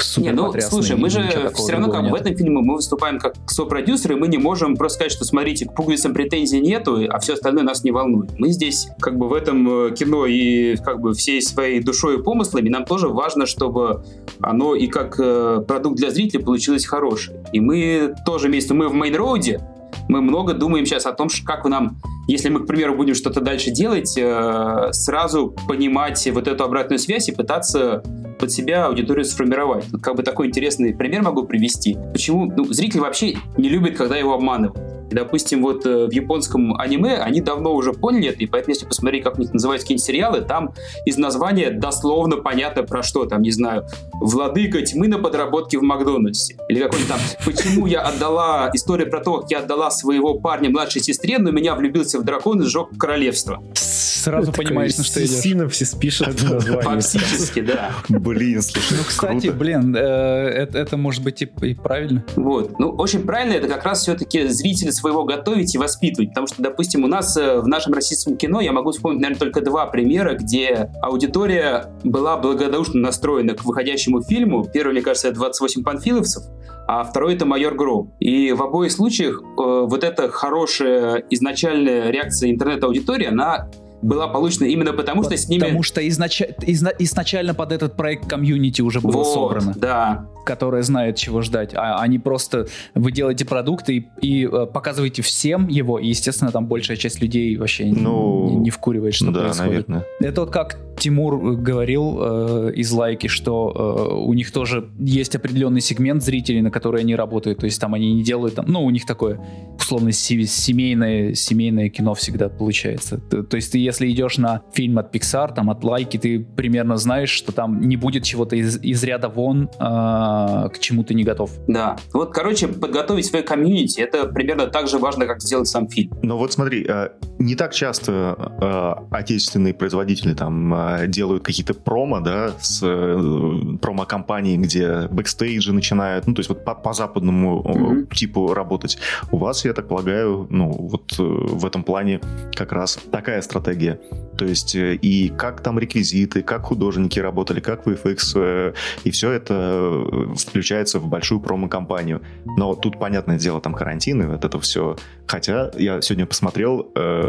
супер Не, ну, слушай, мы же все равно как нет. в этом фильме мы выступаем как сопродюсеры, мы не можем просто сказать, что смотрите, к пуговицам претензий нету, а все остальное нас не волнует. Мы здесь как бы в этом э, кино и как бы всей своей душой и помыслами нам тоже важно, чтобы оно и как э, продукт для зрителя получилось хорошее. И мы тоже вместе, мы в Main Road -е, мы много думаем сейчас о том, как нам, если мы, к примеру, будем что-то дальше делать, э, сразу понимать вот эту обратную связь и пытаться под себя аудиторию сформировать. Как бы такой интересный пример могу привести. Почему ну, зритель вообще не любит, когда его обманывают. Допустим, вот э, в японском аниме они давно уже поняли это, и поэтому, если посмотреть, как у них называются какие-нибудь сериалы, там из названия дословно понятно про что, там, не знаю, «Владыка тьмы на подработке в Макдональдсе». Или какой-нибудь там «Почему я отдала...» История про то, как я отдала своего парня младшей сестре, но меня влюбился в дракон и сжег королевство. Сразу понимаешь, на что идешь. Синопсис пишет. Фактически, да. Блин, слушай, Ну, кстати, блин, э, это может быть и правильно. Вот. Ну, очень правильно, это как раз все-таки зритель своего готовить и воспитывать. Потому что, допустим, у нас э, в нашем российском кино я могу вспомнить, наверное, только два примера, где аудитория была благодушно настроена к выходящему фильму. Первый, мне кажется, это 28 панфиловцев, а второй это майор Гром. И в обоих случаях э, вот эта хорошая изначальная реакция интернет-аудитории, она была получена именно потому, что с ними... Потому что изнач... изна... изначально под этот проект комьюнити уже было вот, собрано. да. Которое знает, чего ждать. А они просто... Вы делаете продукт и, и э, показываете всем его, и, естественно, там большая часть людей вообще ну, не, не вкуривает, что да, происходит. Наверное. Это вот как Тимур э, говорил э, из Лайки, что э, у них тоже есть определенный сегмент зрителей, на которые они работают. То есть там они не делают... Там, ну, у них такое условно семейное, семейное кино всегда получается. То, то есть ты если идешь на фильм от Pixar, там от Лайки, ты примерно знаешь, что там не будет чего-то из, из ряда вон, э, к чему ты не готов. Да. Вот, короче, подготовить свое комьюнити, это примерно так же важно, как сделать сам фильм. Ну вот смотри, э, не так часто э, отечественные производители там э, делают какие-то промо, да, с промо-компанией, где бэкстейджи начинают, ну, то есть вот по, по западному mm-hmm. типу работать. У вас, я так полагаю, ну, вот в этом плане как раз такая стратегия. То есть э, и как там реквизиты, как художники работали, как VFX, э, и все это э, включается в большую промо-компанию. Но тут, понятное дело, там карантин, и вот это все. Хотя я сегодня посмотрел э,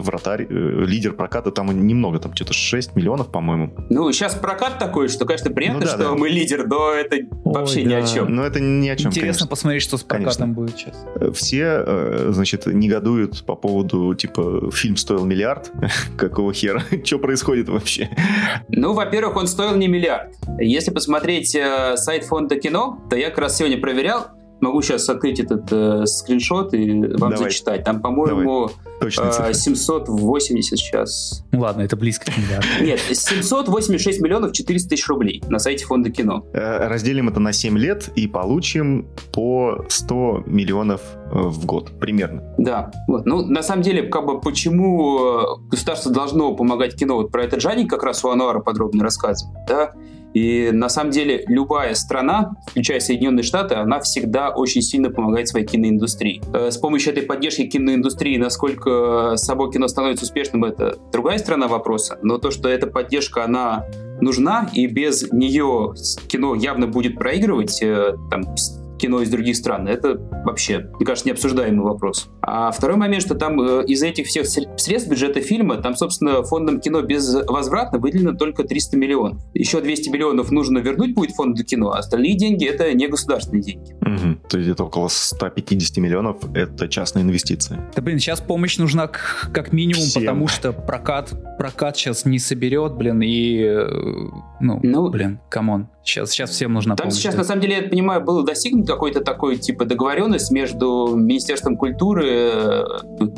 вратарь, э, лидер проката, там немного, там что-то 6 миллионов, по-моему. Ну, сейчас прокат такой, что, конечно, приятно, ну, да, что да. мы лидер, но это Ой, вообще да. ни о чем. Ну, это ни о чем, Интересно конечно. посмотреть, что с прокатом конечно. будет сейчас. Все, э, значит, негодуют по поводу, типа, фильм стоил миллиард, (laughs) какого хера? (laughs) Что происходит вообще? Ну, во-первых, он стоил не миллиард. Если посмотреть э, сайт фонда кино, то я как раз сегодня проверял, Могу сейчас открыть этот э, скриншот и вам Давай. зачитать. Там, по-моему, э, 780 сейчас. Ну ладно, это близко к миллиарду. Нет, 786 миллионов 400 тысяч рублей на сайте фонда кино. Э, разделим это на 7 лет и получим по 100 миллионов э, в год примерно. Да. Вот. Ну, на самом деле, как бы почему э, государство должно помогать кино? Вот про это Джаник как раз у Ануара подробно рассказывает. Да? И на самом деле любая страна, включая Соединенные Штаты, она всегда очень сильно помогает своей киноиндустрии. Э, с помощью этой поддержки киноиндустрии, насколько само кино становится успешным, это другая сторона вопроса. Но то, что эта поддержка, она нужна, и без нее кино явно будет проигрывать, э, там, кино из других стран. Это вообще, мне кажется, необсуждаемый вопрос. А второй момент, что там э, из этих всех средств бюджета фильма, там, собственно, фондом кино безвозвратно выделено только 300 миллионов. Еще 200 миллионов нужно вернуть будет фонду кино, а остальные деньги — это не государственные деньги. Угу. То есть где-то около 150 миллионов — это частные инвестиции. Да, блин, сейчас помощь нужна как минимум, Всем. потому что прокат, прокат сейчас не соберет, блин, и, э, ну, ну блин, come on. Сейчас, сейчас всем нужна там помощь. сейчас, на самом деле, я понимаю, был достигнут какой-то такой, типа, договоренность между Министерством культуры, э,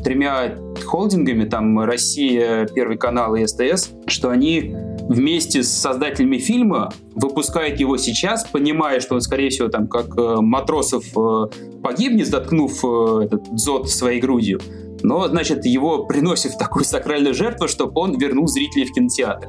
тремя холдингами, там, Россия, Первый канал и СТС, что они вместе с создателями фильма выпускают его сейчас, понимая, что он, скорее всего, там, как э, Матросов э, погибнет, заткнув этот дзот своей грудью, но, значит, его приносят в такую сакральную жертву, чтобы он вернул зрителей в кинотеатр.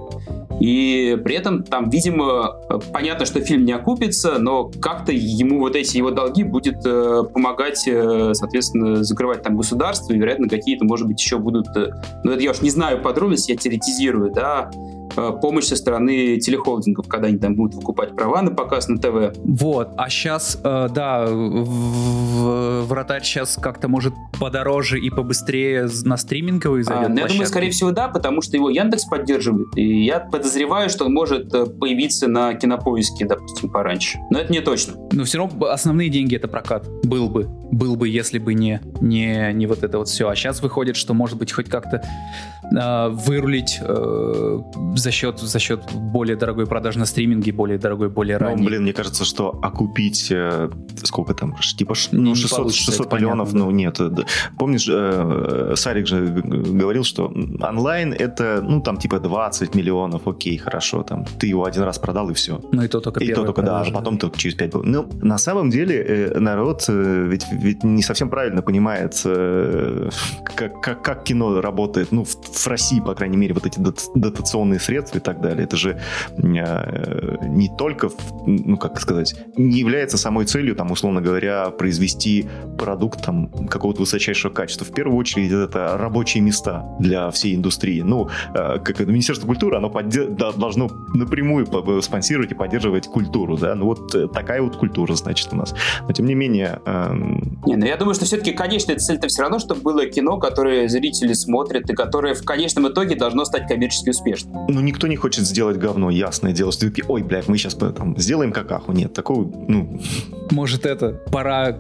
И при этом там, видимо, понятно, что фильм не окупится, но как-то ему вот эти его долги будет э, помогать, э, соответственно, закрывать там государство, и, вероятно, какие-то, может быть, еще будут... Э, ну, это я уж не знаю подробности, я теоретизирую, да, Э, помощь со стороны телехолдингов, когда они там будут выкупать права на показ на ТВ. Вот, а сейчас, э, да, вратарь сейчас как-то может подороже и побыстрее на стриминговые зайдет. А, ну, я думаю, скорее всего, да, потому что его Яндекс поддерживает, и я подозреваю, что он может э, появиться на кинопоиске, допустим, пораньше. Но это не точно. Но все равно основные деньги это прокат. Был бы. Был бы, если бы не, не, не вот это вот все. А сейчас выходит, что может быть хоть как-то э, вырулить э, за счет, за счет более дорогой продажи на стриминге, более дорогой, более ранней. Ну, блин, мне кажется, что окупить, э, сколько там, типа ну, 600, 600 миллионов, понятно, ну нет. Помнишь, э, Сарик же говорил, что онлайн это, ну там типа 20 миллионов, окей, хорошо, там ты его один раз продал и все. Ну и то только И то только, продажа, да, а потом только через 5 Ну, на самом деле э, народ э, ведь, ведь не совсем правильно понимает, э, (laughs) как, как, как кино работает, ну, в, в России, по крайней мере, вот эти дотационные средства средств и так далее. Это же э, не только, ну, как сказать, не является самой целью, там, условно говоря, произвести продукт там какого-то высочайшего качества. В первую очередь это рабочие места для всей индустрии. Ну, э, как Министерство культуры, оно должно напрямую спонсировать и поддерживать культуру, да, ну вот э, такая вот культура, значит, у нас. Но тем не менее... Эм... Не, ну я думаю, что все-таки, конечно, цель-то все равно, чтобы было кино, которое зрители смотрят и которое в конечном итоге должно стать коммерчески успешным. Ну, никто не хочет сделать говно, ясное дело. Что ой, блядь, мы сейчас там, сделаем какаху. Нет, такого, ну... Может, это, пора э,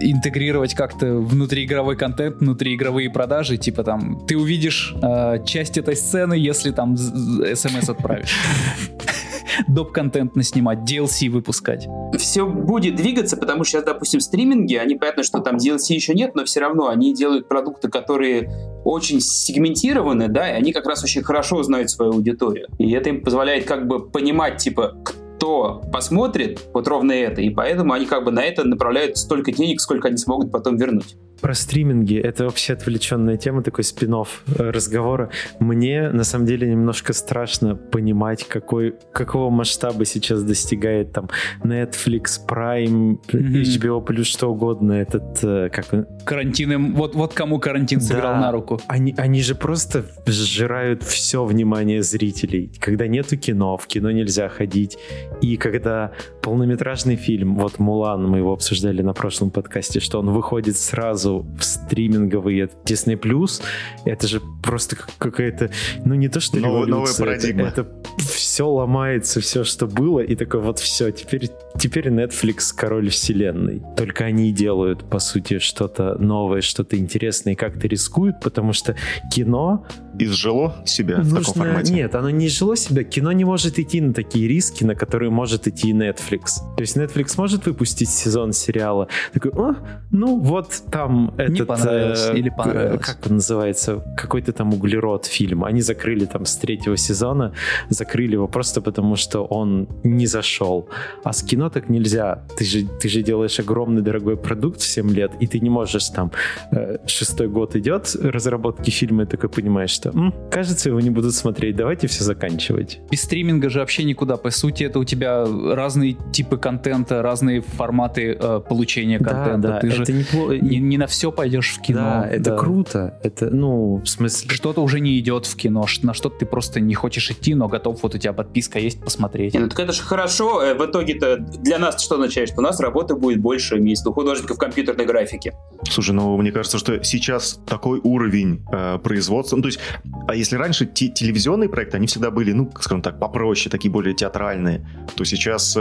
интегрировать как-то внутриигровой контент, внутриигровые продажи, типа там, ты увидишь э, часть этой сцены, если там смс отправишь (laughs) доп-контент наснимать, DLC выпускать. Все будет двигаться, потому что сейчас, допустим, стриминги, они понятно, что там DLC еще нет, но все равно они делают продукты, которые очень сегментированы, да, и они как раз очень хорошо знают свою аудиторию. И это им позволяет как бы понимать, типа, кто посмотрит вот ровно это, и поэтому они как бы на это направляют столько денег, сколько они смогут потом вернуть про стриминги. Это вообще отвлеченная тема, такой спин э, разговора. Мне, на самом деле, немножко страшно понимать, какой, какого масштаба сейчас достигает там Netflix, Prime, mm-hmm. HBO, плюс что угодно. Этот, э, как Карантин вот, вот кому карантин сыграл да, на руку. Они, они же просто сжирают все внимание зрителей. Когда нету кино, в кино нельзя ходить. И когда полнометражный фильм, вот «Мулан», мы его обсуждали на прошлом подкасте, что он выходит сразу в стриминговый Disney+, это же просто какая-то, ну не то что новая, новая парадигма. Это, это все ломается, все, что было, и такое вот все, теперь, теперь Netflix король вселенной. Только они делают, по сути, что-то новое, что-то интересное, и как-то рискуют, потому что кино... Изжило себя нужно... в таком формате? Нет, оно не изжило себя. Кино не может идти на такие риски, на которые может идти Netflix. То есть Netflix может выпустить сезон сериала, такой, о, ну вот там этот... Не понравилось э, или понравилось. Как называется? Какой-то там углерод фильм. Они закрыли там с третьего сезона, закрыли его просто потому, что он не зашел. А с кино так нельзя. Ты же, ты же делаешь огромный дорогой продукт в 7 лет, и ты не можешь там... Э, шестой год идет разработки фильма, и такой понимаешь, что, М, кажется, его не будут смотреть, давайте все заканчивать. Без стриминга же вообще никуда. По сути, это у тебя разные типы контента, разные форматы э, получения контента. Да, да, Ты это же неплохо. не, не на все пойдешь в кино. Да, это Да. круто. Это, ну, в смысле... Что-то уже не идет в кино, на что-то ты просто не хочешь идти, но готов, вот у тебя подписка есть, посмотреть. Не, ну так это же хорошо. Э, В итоге-то для нас что означает? Что у нас работы будет больше вместо художников компьютерной графики. Слушай, ну мне кажется, что сейчас такой уровень э, производства, ну то есть, а если раньше те- телевизионные проекты, они всегда были, ну, скажем так, попроще, такие более театральные, то сейчас э,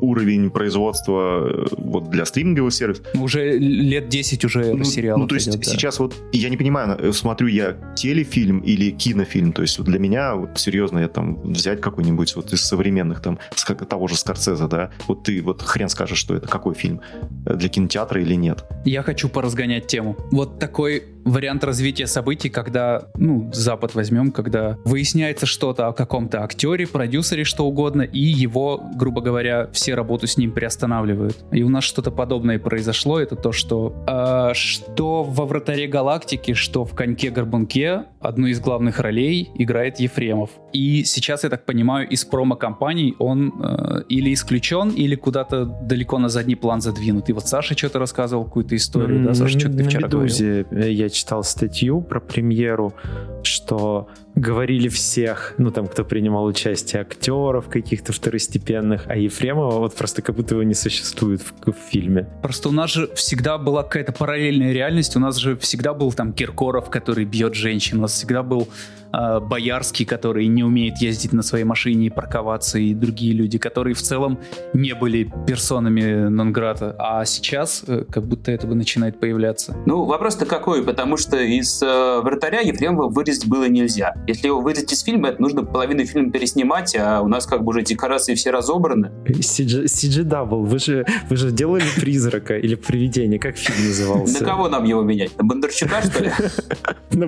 уровень производства э, вот для стриминговых сервисов, Уже лет 10 уже ну, сериал. ну, то есть сейчас вот, я не понимаю, э, смотрю я телефильм или кинофильм, то есть вот для меня, вот, серьезно, я там взять какой-нибудь вот из современных, там, с как- того же Скорсезе, да, вот ты вот хрен скажешь, что это какой фильм, э, для кинотеатра или нет. Я хочу поразгонять тему. Вот такой вариант развития событий, когда, ну, Запад возьмем, когда выясняется что-то о каком-то актере, продюсере, что угодно, и его, грубо говоря, все работу с ним приостанавливают. И у нас что-то подобное произошло. Это то, что э, что во «Вратаре галактики», что в «Коньке-горбунке» одну из главных ролей играет Ефремов. И сейчас, я так понимаю, из промо-компаний он э, или исключен, или куда-то далеко на задний план задвинут. И вот Саша что-то рассказывал, какую-то историю, да, Саша, что ты вчера говорил? Я читал статью про премьеру, что говорили всех, ну там, кто принимал участие, актеров каких-то второстепенных, а Ефремова вот просто как будто его не существует в, в фильме. Просто у нас же всегда была какая-то параллельная реальность. У нас же всегда был там Киркоров, который бьет женщин. У нас всегда был э, Боярский, который не умеет ездить на своей машине и парковаться, и другие люди, которые в целом не были персонами Нонграта. А сейчас э, как будто этого начинает появляться. Ну, вопрос-то какой, потому что из э, вратаря Ефремова вырезать было нельзя. Если его вырезать из фильма, это нужно половину фильма переснимать, а у нас как бы уже декорации все разобраны. CG, Double, вы же, вы же делали призрака или привидение, как фильм назывался? На кого нам его менять? На Бондарчука, что ли? (laughs)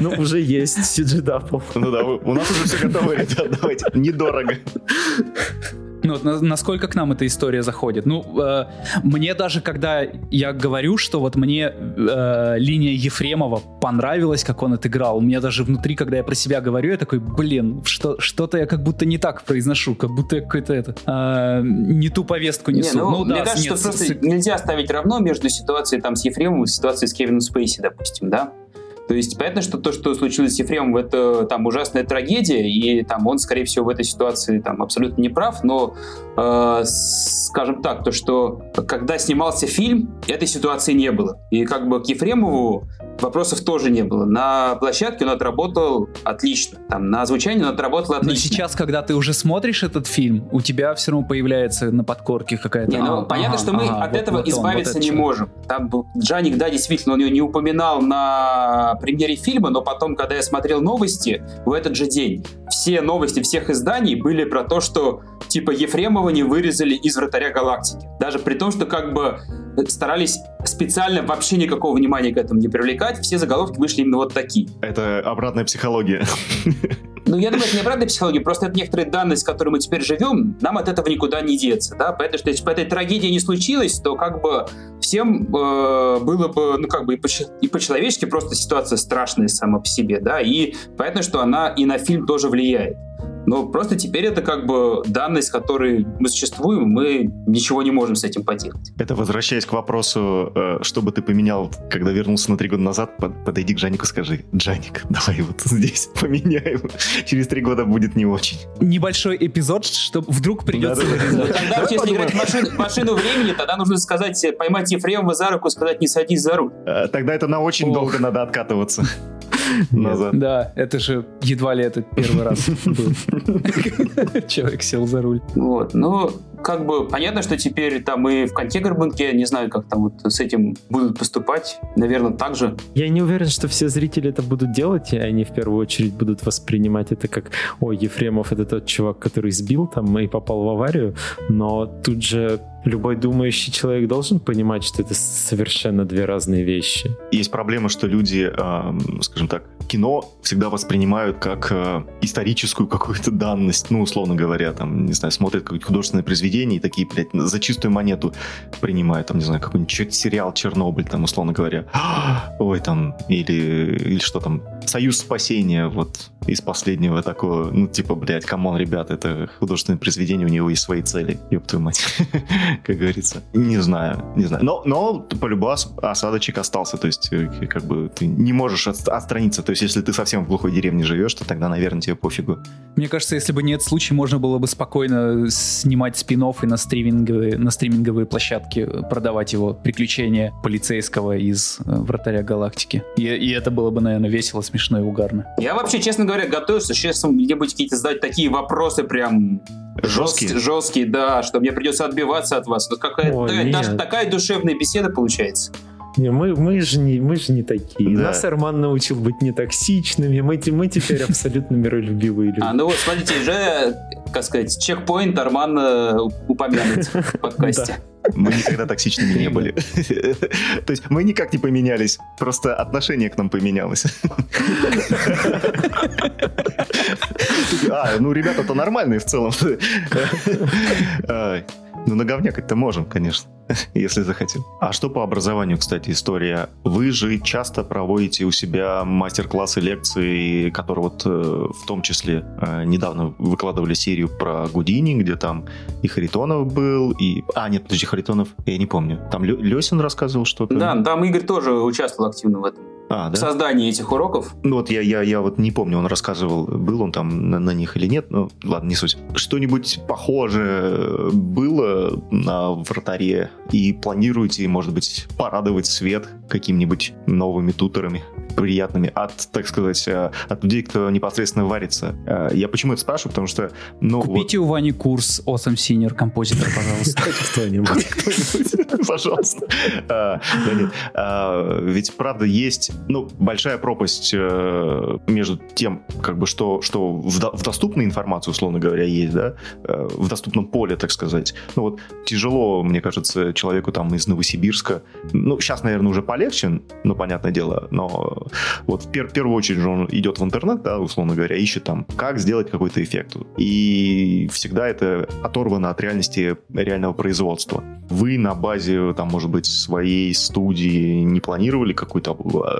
Ну, уже есть Double. Ну да, у нас уже все готово, ребят, давайте, недорого. Ну, вот на- насколько к нам эта история заходит? Ну, э, мне даже, когда я говорю, что вот мне э, линия Ефремова понравилась, как он отыграл, у меня даже внутри, когда я про себя говорю, я такой, блин, что, что-то я как будто не так произношу, как будто я какой-то это, э, не ту повестку Не, несу. ну, мне да, кажется, нет, что с- просто с- нельзя ставить равно между ситуацией там с Ефремовым и ситуацией с Кевином Спейси, допустим, да? То есть понятно, что то, что случилось с Ефремовым, это там ужасная трагедия, и там он, скорее всего, в этой ситуации там абсолютно не прав, но, э, скажем так, то, что когда снимался фильм, этой ситуации не было. И как бы к Ефремову вопросов тоже не было. На площадке он отработал отлично. Там, на озвучании он отработал Но отлично. сейчас, когда ты уже смотришь этот фильм, у тебя все равно появляется на подкорке какая-то... Не, ну «А, понятно, ага, что мы ага, от вот- этого вот он, вот избавиться не человек». можем. Там Джаник, да, действительно, он ее не упоминал на премьере фильма, но потом, когда я смотрел новости в этот же день, все новости всех изданий были про то, что типа Ефремова не вырезали из «Вратаря галактики». Даже при том, что как бы старались специально вообще никакого внимания к этому не привлекать, все заголовки вышли именно вот такие. Это обратная психология. (laughs) Ну, я думаю, это не обратная психология, просто это некоторая данность, в которой мы теперь живем, нам от этого никуда не деться, да, поэтому что если бы этой трагедии не случилось, то как бы всем э, было бы, ну, как бы и, по, и по-человечески просто ситуация страшная сама по себе, да, и понятно, что она и на фильм тоже влияет. Но просто теперь это как бы данность, с которой мы существуем, мы ничего не можем с этим поделать. Это возвращаясь к вопросу, э, что бы ты поменял, когда вернулся на три года назад, под- подойди к Джанику, скажи, Джаник, (laughs) давай вот здесь (laughs) поменяем. Через три года будет не очень. Небольшой эпизод, чтобы вдруг придется. Тогда, если играть в машину, времени, тогда нужно сказать, поймать Ефремова за руку и сказать, не садись за руль. Э, Тогда это на очень долго надо откатываться назад. Да, это же едва ли это первый раз (laughs) был. Человек сел за руль. Вот, ну, как бы понятно, что теперь там и в конте Горбунке, не знаю, как там вот с этим будут поступать, наверное, так же. Я не уверен, что все зрители это будут делать, и они в первую очередь будут воспринимать это как «Ой, Ефремов — это тот чувак, который сбил там и попал в аварию», но тут же любой думающий человек должен понимать, что это совершенно две разные вещи. Есть проблема, что люди, эм, скажем так, кино всегда воспринимают как э, историческую какую-то данность, ну, условно говоря, там, не знаю, смотрят какое-то художественное произведение, произведений, такие, блядь, за чистую монету принимают, там, не знаю, какой-нибудь сериал «Чернобыль», там, условно говоря. (gasps) Ой, там, или, или что там, «Союз спасения», вот, из последнего такого, ну, типа, блядь, come on, ребят, это художественное произведение, у него есть свои цели, ёб твою мать, (laughs) как говорится. Не знаю, не знаю. Но, но по-любому осадочек остался, то есть, э, как бы, ты не можешь отстраниться, то есть, если ты совсем в глухой деревне живешь, то тогда, наверное, тебе пофигу. Мне кажется, если бы нет случая, можно было бы спокойно снимать спин и на стриминговые, на стриминговые площадки, продавать его приключения полицейского из э, Вратаря Галактики. И, и это было бы, наверное, весело, смешно и угарно. Я вообще, честно говоря, готовился. Сейчас мне будете какие-то задать такие вопросы прям Жесткие? Жесткие, жесткие, да, что мне придется отбиваться от вас. Вот какая, Ой, даже такая душевная беседа получается. Не, мы, мы, же не, мы же не такие. Да. Нас Арман научил быть нетоксичными. Мы, мы теперь (laughs) абсолютно миролюбивые люди. А, ну вот, смотрите, уже, как сказать, чекпоинт Арман э, упомянут в подкасте. Мы никогда токсичными не были. То есть мы никак не поменялись, просто отношение к нам поменялось. (laughs) А, ну ребята-то нормальные в целом. (laughs) Ну, наговнякать-то можем, конечно, (laughs) если захотим. А что по образованию, кстати, история? Вы же часто проводите у себя мастер-классы, лекции, которые вот э, в том числе э, недавно выкладывали серию про Гудини, где там и Харитонов был, и... А, нет, подожди, Харитонов, я не помню. Там Лесин рассказывал что-то. Да, там Игорь тоже участвовал активно в этом а, да? в создании этих уроков. Ну вот я, я, я вот не помню, он рассказывал, был он там на, на них или нет, ну ладно, не суть. Что-нибудь похожее было на вратаре и планируете, может быть, порадовать свет какими-нибудь новыми туторами? приятными от, так сказать, э, от людей, кто непосредственно варится. Э, я почему это спрашиваю? Потому что, ну... Купите вот... у Вани курс Awesome Senior композитор, пожалуйста. (laughs) Кто-нибудь. (laughs) Пожалуйста. Э, ведь, правда, есть, ну, большая пропасть между тем, как бы, что, что в доступной информации, условно говоря, есть, да, в доступном поле, так сказать. Ну, вот тяжело, мне кажется, человеку там из Новосибирска, ну, сейчас, наверное, уже полегче, ну, понятное дело, но вот в пер- первую очередь же он идет в интернет, да, условно говоря, ищет там, как сделать какой-то эффект. И всегда это оторвано от реальности реального производства. Вы на базе, там, может быть, своей студии не планировали какой-то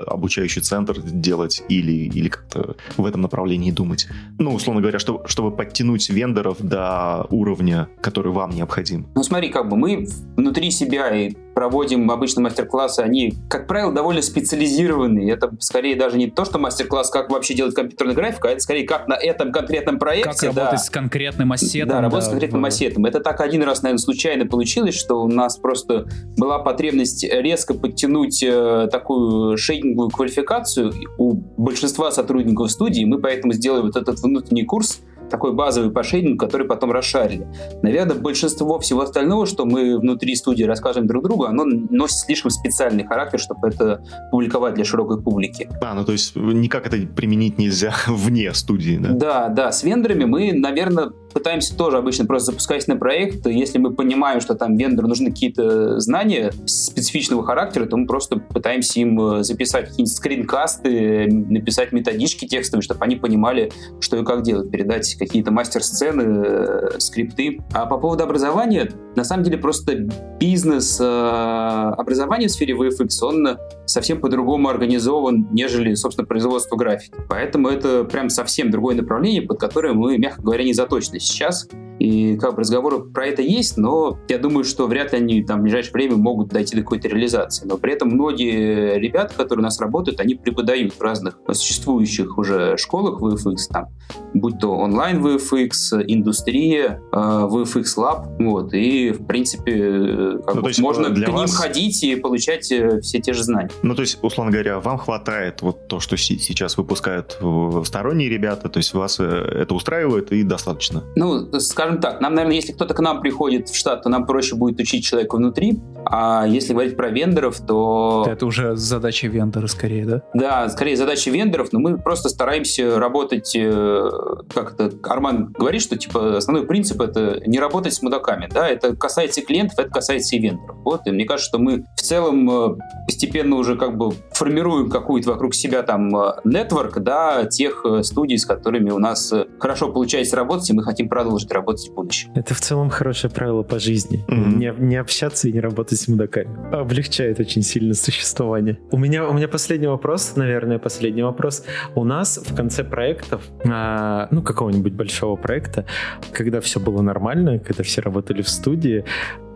обучающий центр делать или, или как-то в этом направлении думать? Ну, условно говоря, чтобы, чтобы подтянуть вендоров до уровня, который вам необходим. Ну, смотри, как бы мы внутри себя и проводим обычно мастер-классы, они, как правило, довольно специализированные. Это скорее даже не то, что мастер-класс, как вообще делать компьютерную графику, а это скорее как на этом конкретном проекте. Как да, работать с конкретным ассетом. Да, работать да, с конкретным в... ассетом. Это так один раз, наверное, случайно получилось, что у нас просто была потребность резко подтянуть э, такую шейдинговую квалификацию у большинства сотрудников студии. Мы поэтому сделали вот этот внутренний курс, такой базовый по шейдингу, который потом расшарили. Наверное, большинство всего остального, что мы внутри студии расскажем друг другу, оно носит слишком специальный характер, чтобы это публиковать для широкой публики. А, ну то есть никак это применить нельзя (laughs) вне студии, да? Да, да. С вендорами мы, наверное, пытаемся тоже обычно просто запускаясь на проект. Если мы понимаем, что там вендору нужны какие-то знания специфичного характера, то мы просто пытаемся им э, записать какие-нибудь скринкасты, написать методички текстовые, чтобы они понимали, что и как делать, передать какие-то мастер-сцены, э, скрипты. А по поводу образования, на самом деле просто бизнес э, образования в сфере VFX, он совсем по-другому организован, нежели, собственно, производство графики. Поэтому это прям совсем другое направление, под которое мы, мягко говоря, не заточены сейчас. И как бы разговоры про это есть, но я думаю, что вряд ли они там в ближайшее время могут дойти до какой-то реализации. Но при этом многие ребята, которые у нас работают, они преподают в разных существующих уже школах VFX, там, будь то онлайн VFX, индустрия, э, VFX Lab, вот, и, в принципе, э, как ну, бы, можно к вас... ним ходить и получать э, все те же знания. Ну, то есть, условно говоря, вам хватает вот то, что сейчас выпускают сторонние ребята, то есть вас это устраивает и достаточно? Ну, скажем скажем так, нам, наверное, если кто-то к нам приходит в штат, то нам проще будет учить человека внутри, а если говорить про вендоров, то... Это уже задача вендора скорее, да? Да, скорее задача вендоров, но мы просто стараемся работать э, как это, Арман говорит, что, типа, основной принцип — это не работать с мудаками, да, это касается и клиентов, это касается и вендоров. Вот, и мне кажется, что мы в целом э, постепенно уже как бы формируем какую-то вокруг себя там нетворк, да, тех студий, с которыми у нас хорошо получается работать, и мы хотим продолжить работать в будущем. Это в целом хорошее правило по жизни. Mm-hmm. Не, не общаться и не работать с мудаками. Облегчает очень сильно существование. У меня, у меня последний вопрос, наверное, последний вопрос. У нас в конце проектов, а, ну, какого-нибудь большого проекта, когда все было нормально, когда все работали в студии,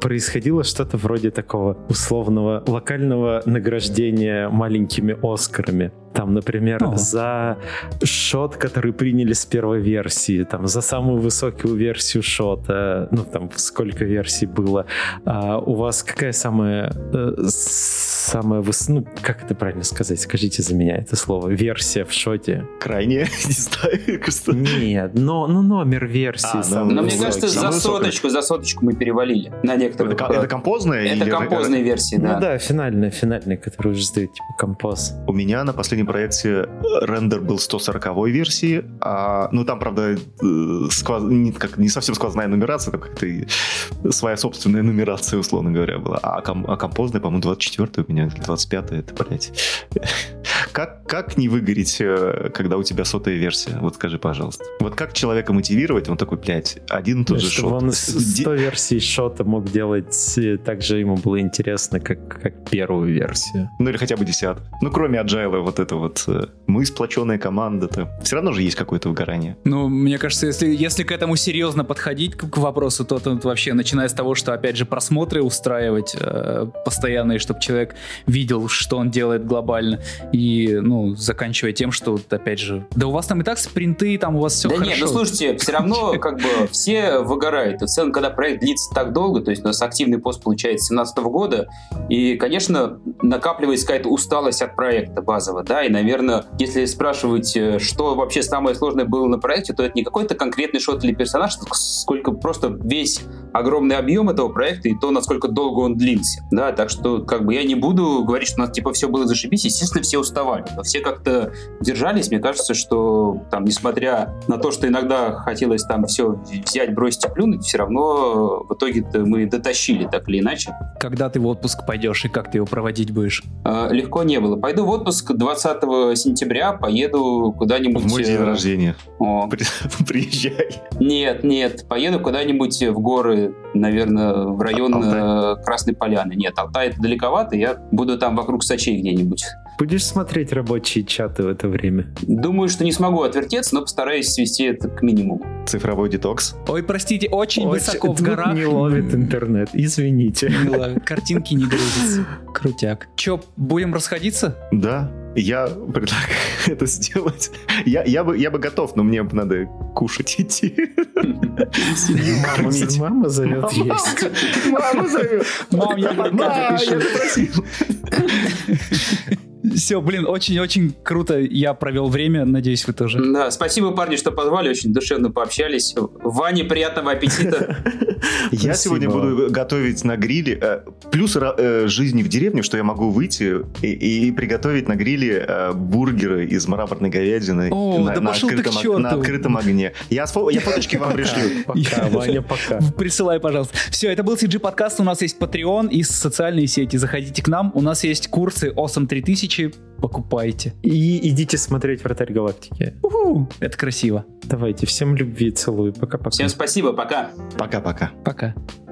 происходило что-то вроде такого условного локального награждения маленькими Оскарами. Там, например, О. за шот, который приняли с первой версии, там, за самую высокую версию шота, ну, там, сколько версий было. А у вас какая самая, э, самая выс... ну, как это правильно сказать? Скажите за меня это слово. Версия в шоте. Крайняя, (laughs) не знаю. Нет, но, ну, номер версии. А, ну, но мне кажется, за соточку, за соточку мы перевалили на некоторые. Это, это композная? Это композные версии, да. Ну да, финальная, финальная, которая уже сдают, типа, композ. У меня на последнем проекте рендер был 140 версии, а, ну там, правда, э, сквоз, не, как, не совсем сквозная нумерация, там как-то своя собственная нумерация, условно говоря, была. А, ком, а композная, по-моему, 24 у меня, 25 это, блядь. Как, как не выгореть, э, когда у тебя сотая версия? Вот скажи, пожалуйста. Вот как человека мотивировать? Он такой, блядь, один и тот же шот. он 100 версий шота мог делать так же ему было интересно, как, как первую версию. Ну или хотя бы десятую. Ну кроме Agile, вот это вот э, мы сплоченная команда-то. Все равно же есть какое-то выгорание. Ну, мне кажется, если, если к этому серьезно подходить, к, к вопросу, то тут вообще, начиная с того, что, опять же, просмотры устраивать э, постоянные, чтобы человек видел, что он делает глобально, и, ну, заканчивая тем, что, опять же, да у вас там и так спринты, там у вас все да хорошо. нет, ну слушайте, все равно как бы все выгорают. И в целом, когда проект длится так долго, то есть у нас активный пост получается 2017 года, и, конечно, накапливается какая-то усталость от проекта базового, да, и, наверное, если спрашивать, э, что вообще самое сложное было на проекте, то это не какой-то конкретный шот или персонаж, сколько просто весь огромный объем этого проекта и то, насколько долго он длился, да, так что, как бы, я не буду говорить, что у нас, типа, все было зашибись, естественно, все уставали, но все как-то держались, мне кажется, что, там, несмотря на то, что иногда хотелось там все взять, бросить и плюнуть, все равно в итоге мы дотащили так или иначе. Когда ты в отпуск пойдешь и как ты его проводить будешь? Э, легко не было. Пойду в отпуск 20 сентября, поеду куда-нибудь... В мой день э, рождения. О. (laughs) Приезжай. Нет, нет, поеду куда-нибудь в горы, наверное, в район Алтай. Красной Поляны. Нет, Алтай это далековато, я буду там вокруг Сочей где-нибудь. Будешь смотреть рабочие чаты в это время? Думаю, что не смогу отвертеться, но постараюсь свести это к минимуму. Цифровой детокс? Ой, простите, очень, очень высоко в горах. не ловит интернет, извините. Не картинки не грузятся. Крутяк. Че, будем расходиться? Да. Я предлагаю (laughs) это сделать. Я, я, бы, я бы готов, но мне надо кушать идти. Мама, мама зовет есть. Мама зовет. Мам, я попросил. Все, блин, очень-очень круто я провел время, надеюсь, вы тоже. Да, спасибо, парни, что позвали, очень душевно пообщались. Ване приятного аппетита. (laughs) Я сегодня буду готовить на гриле. Э, плюс э, жизни в деревне, что я могу выйти и приготовить на гриле э, бургеры из мраморной говядины на открытом огне. Я фоточки вам пришлю. (laughs) Пока, Ваня, пока. Присылай, пожалуйста. Все, это был CG подкаст. У нас есть Patreon и социальные сети. Заходите к нам. У нас есть курсы Awesome 3000 тысячи покупайте. И идите смотреть «Вратарь галактики». Уху, это красиво. Давайте, всем любви, целую. Пока-пока. Всем спасибо, пока. Пока-пока. Пока. -пока. пока.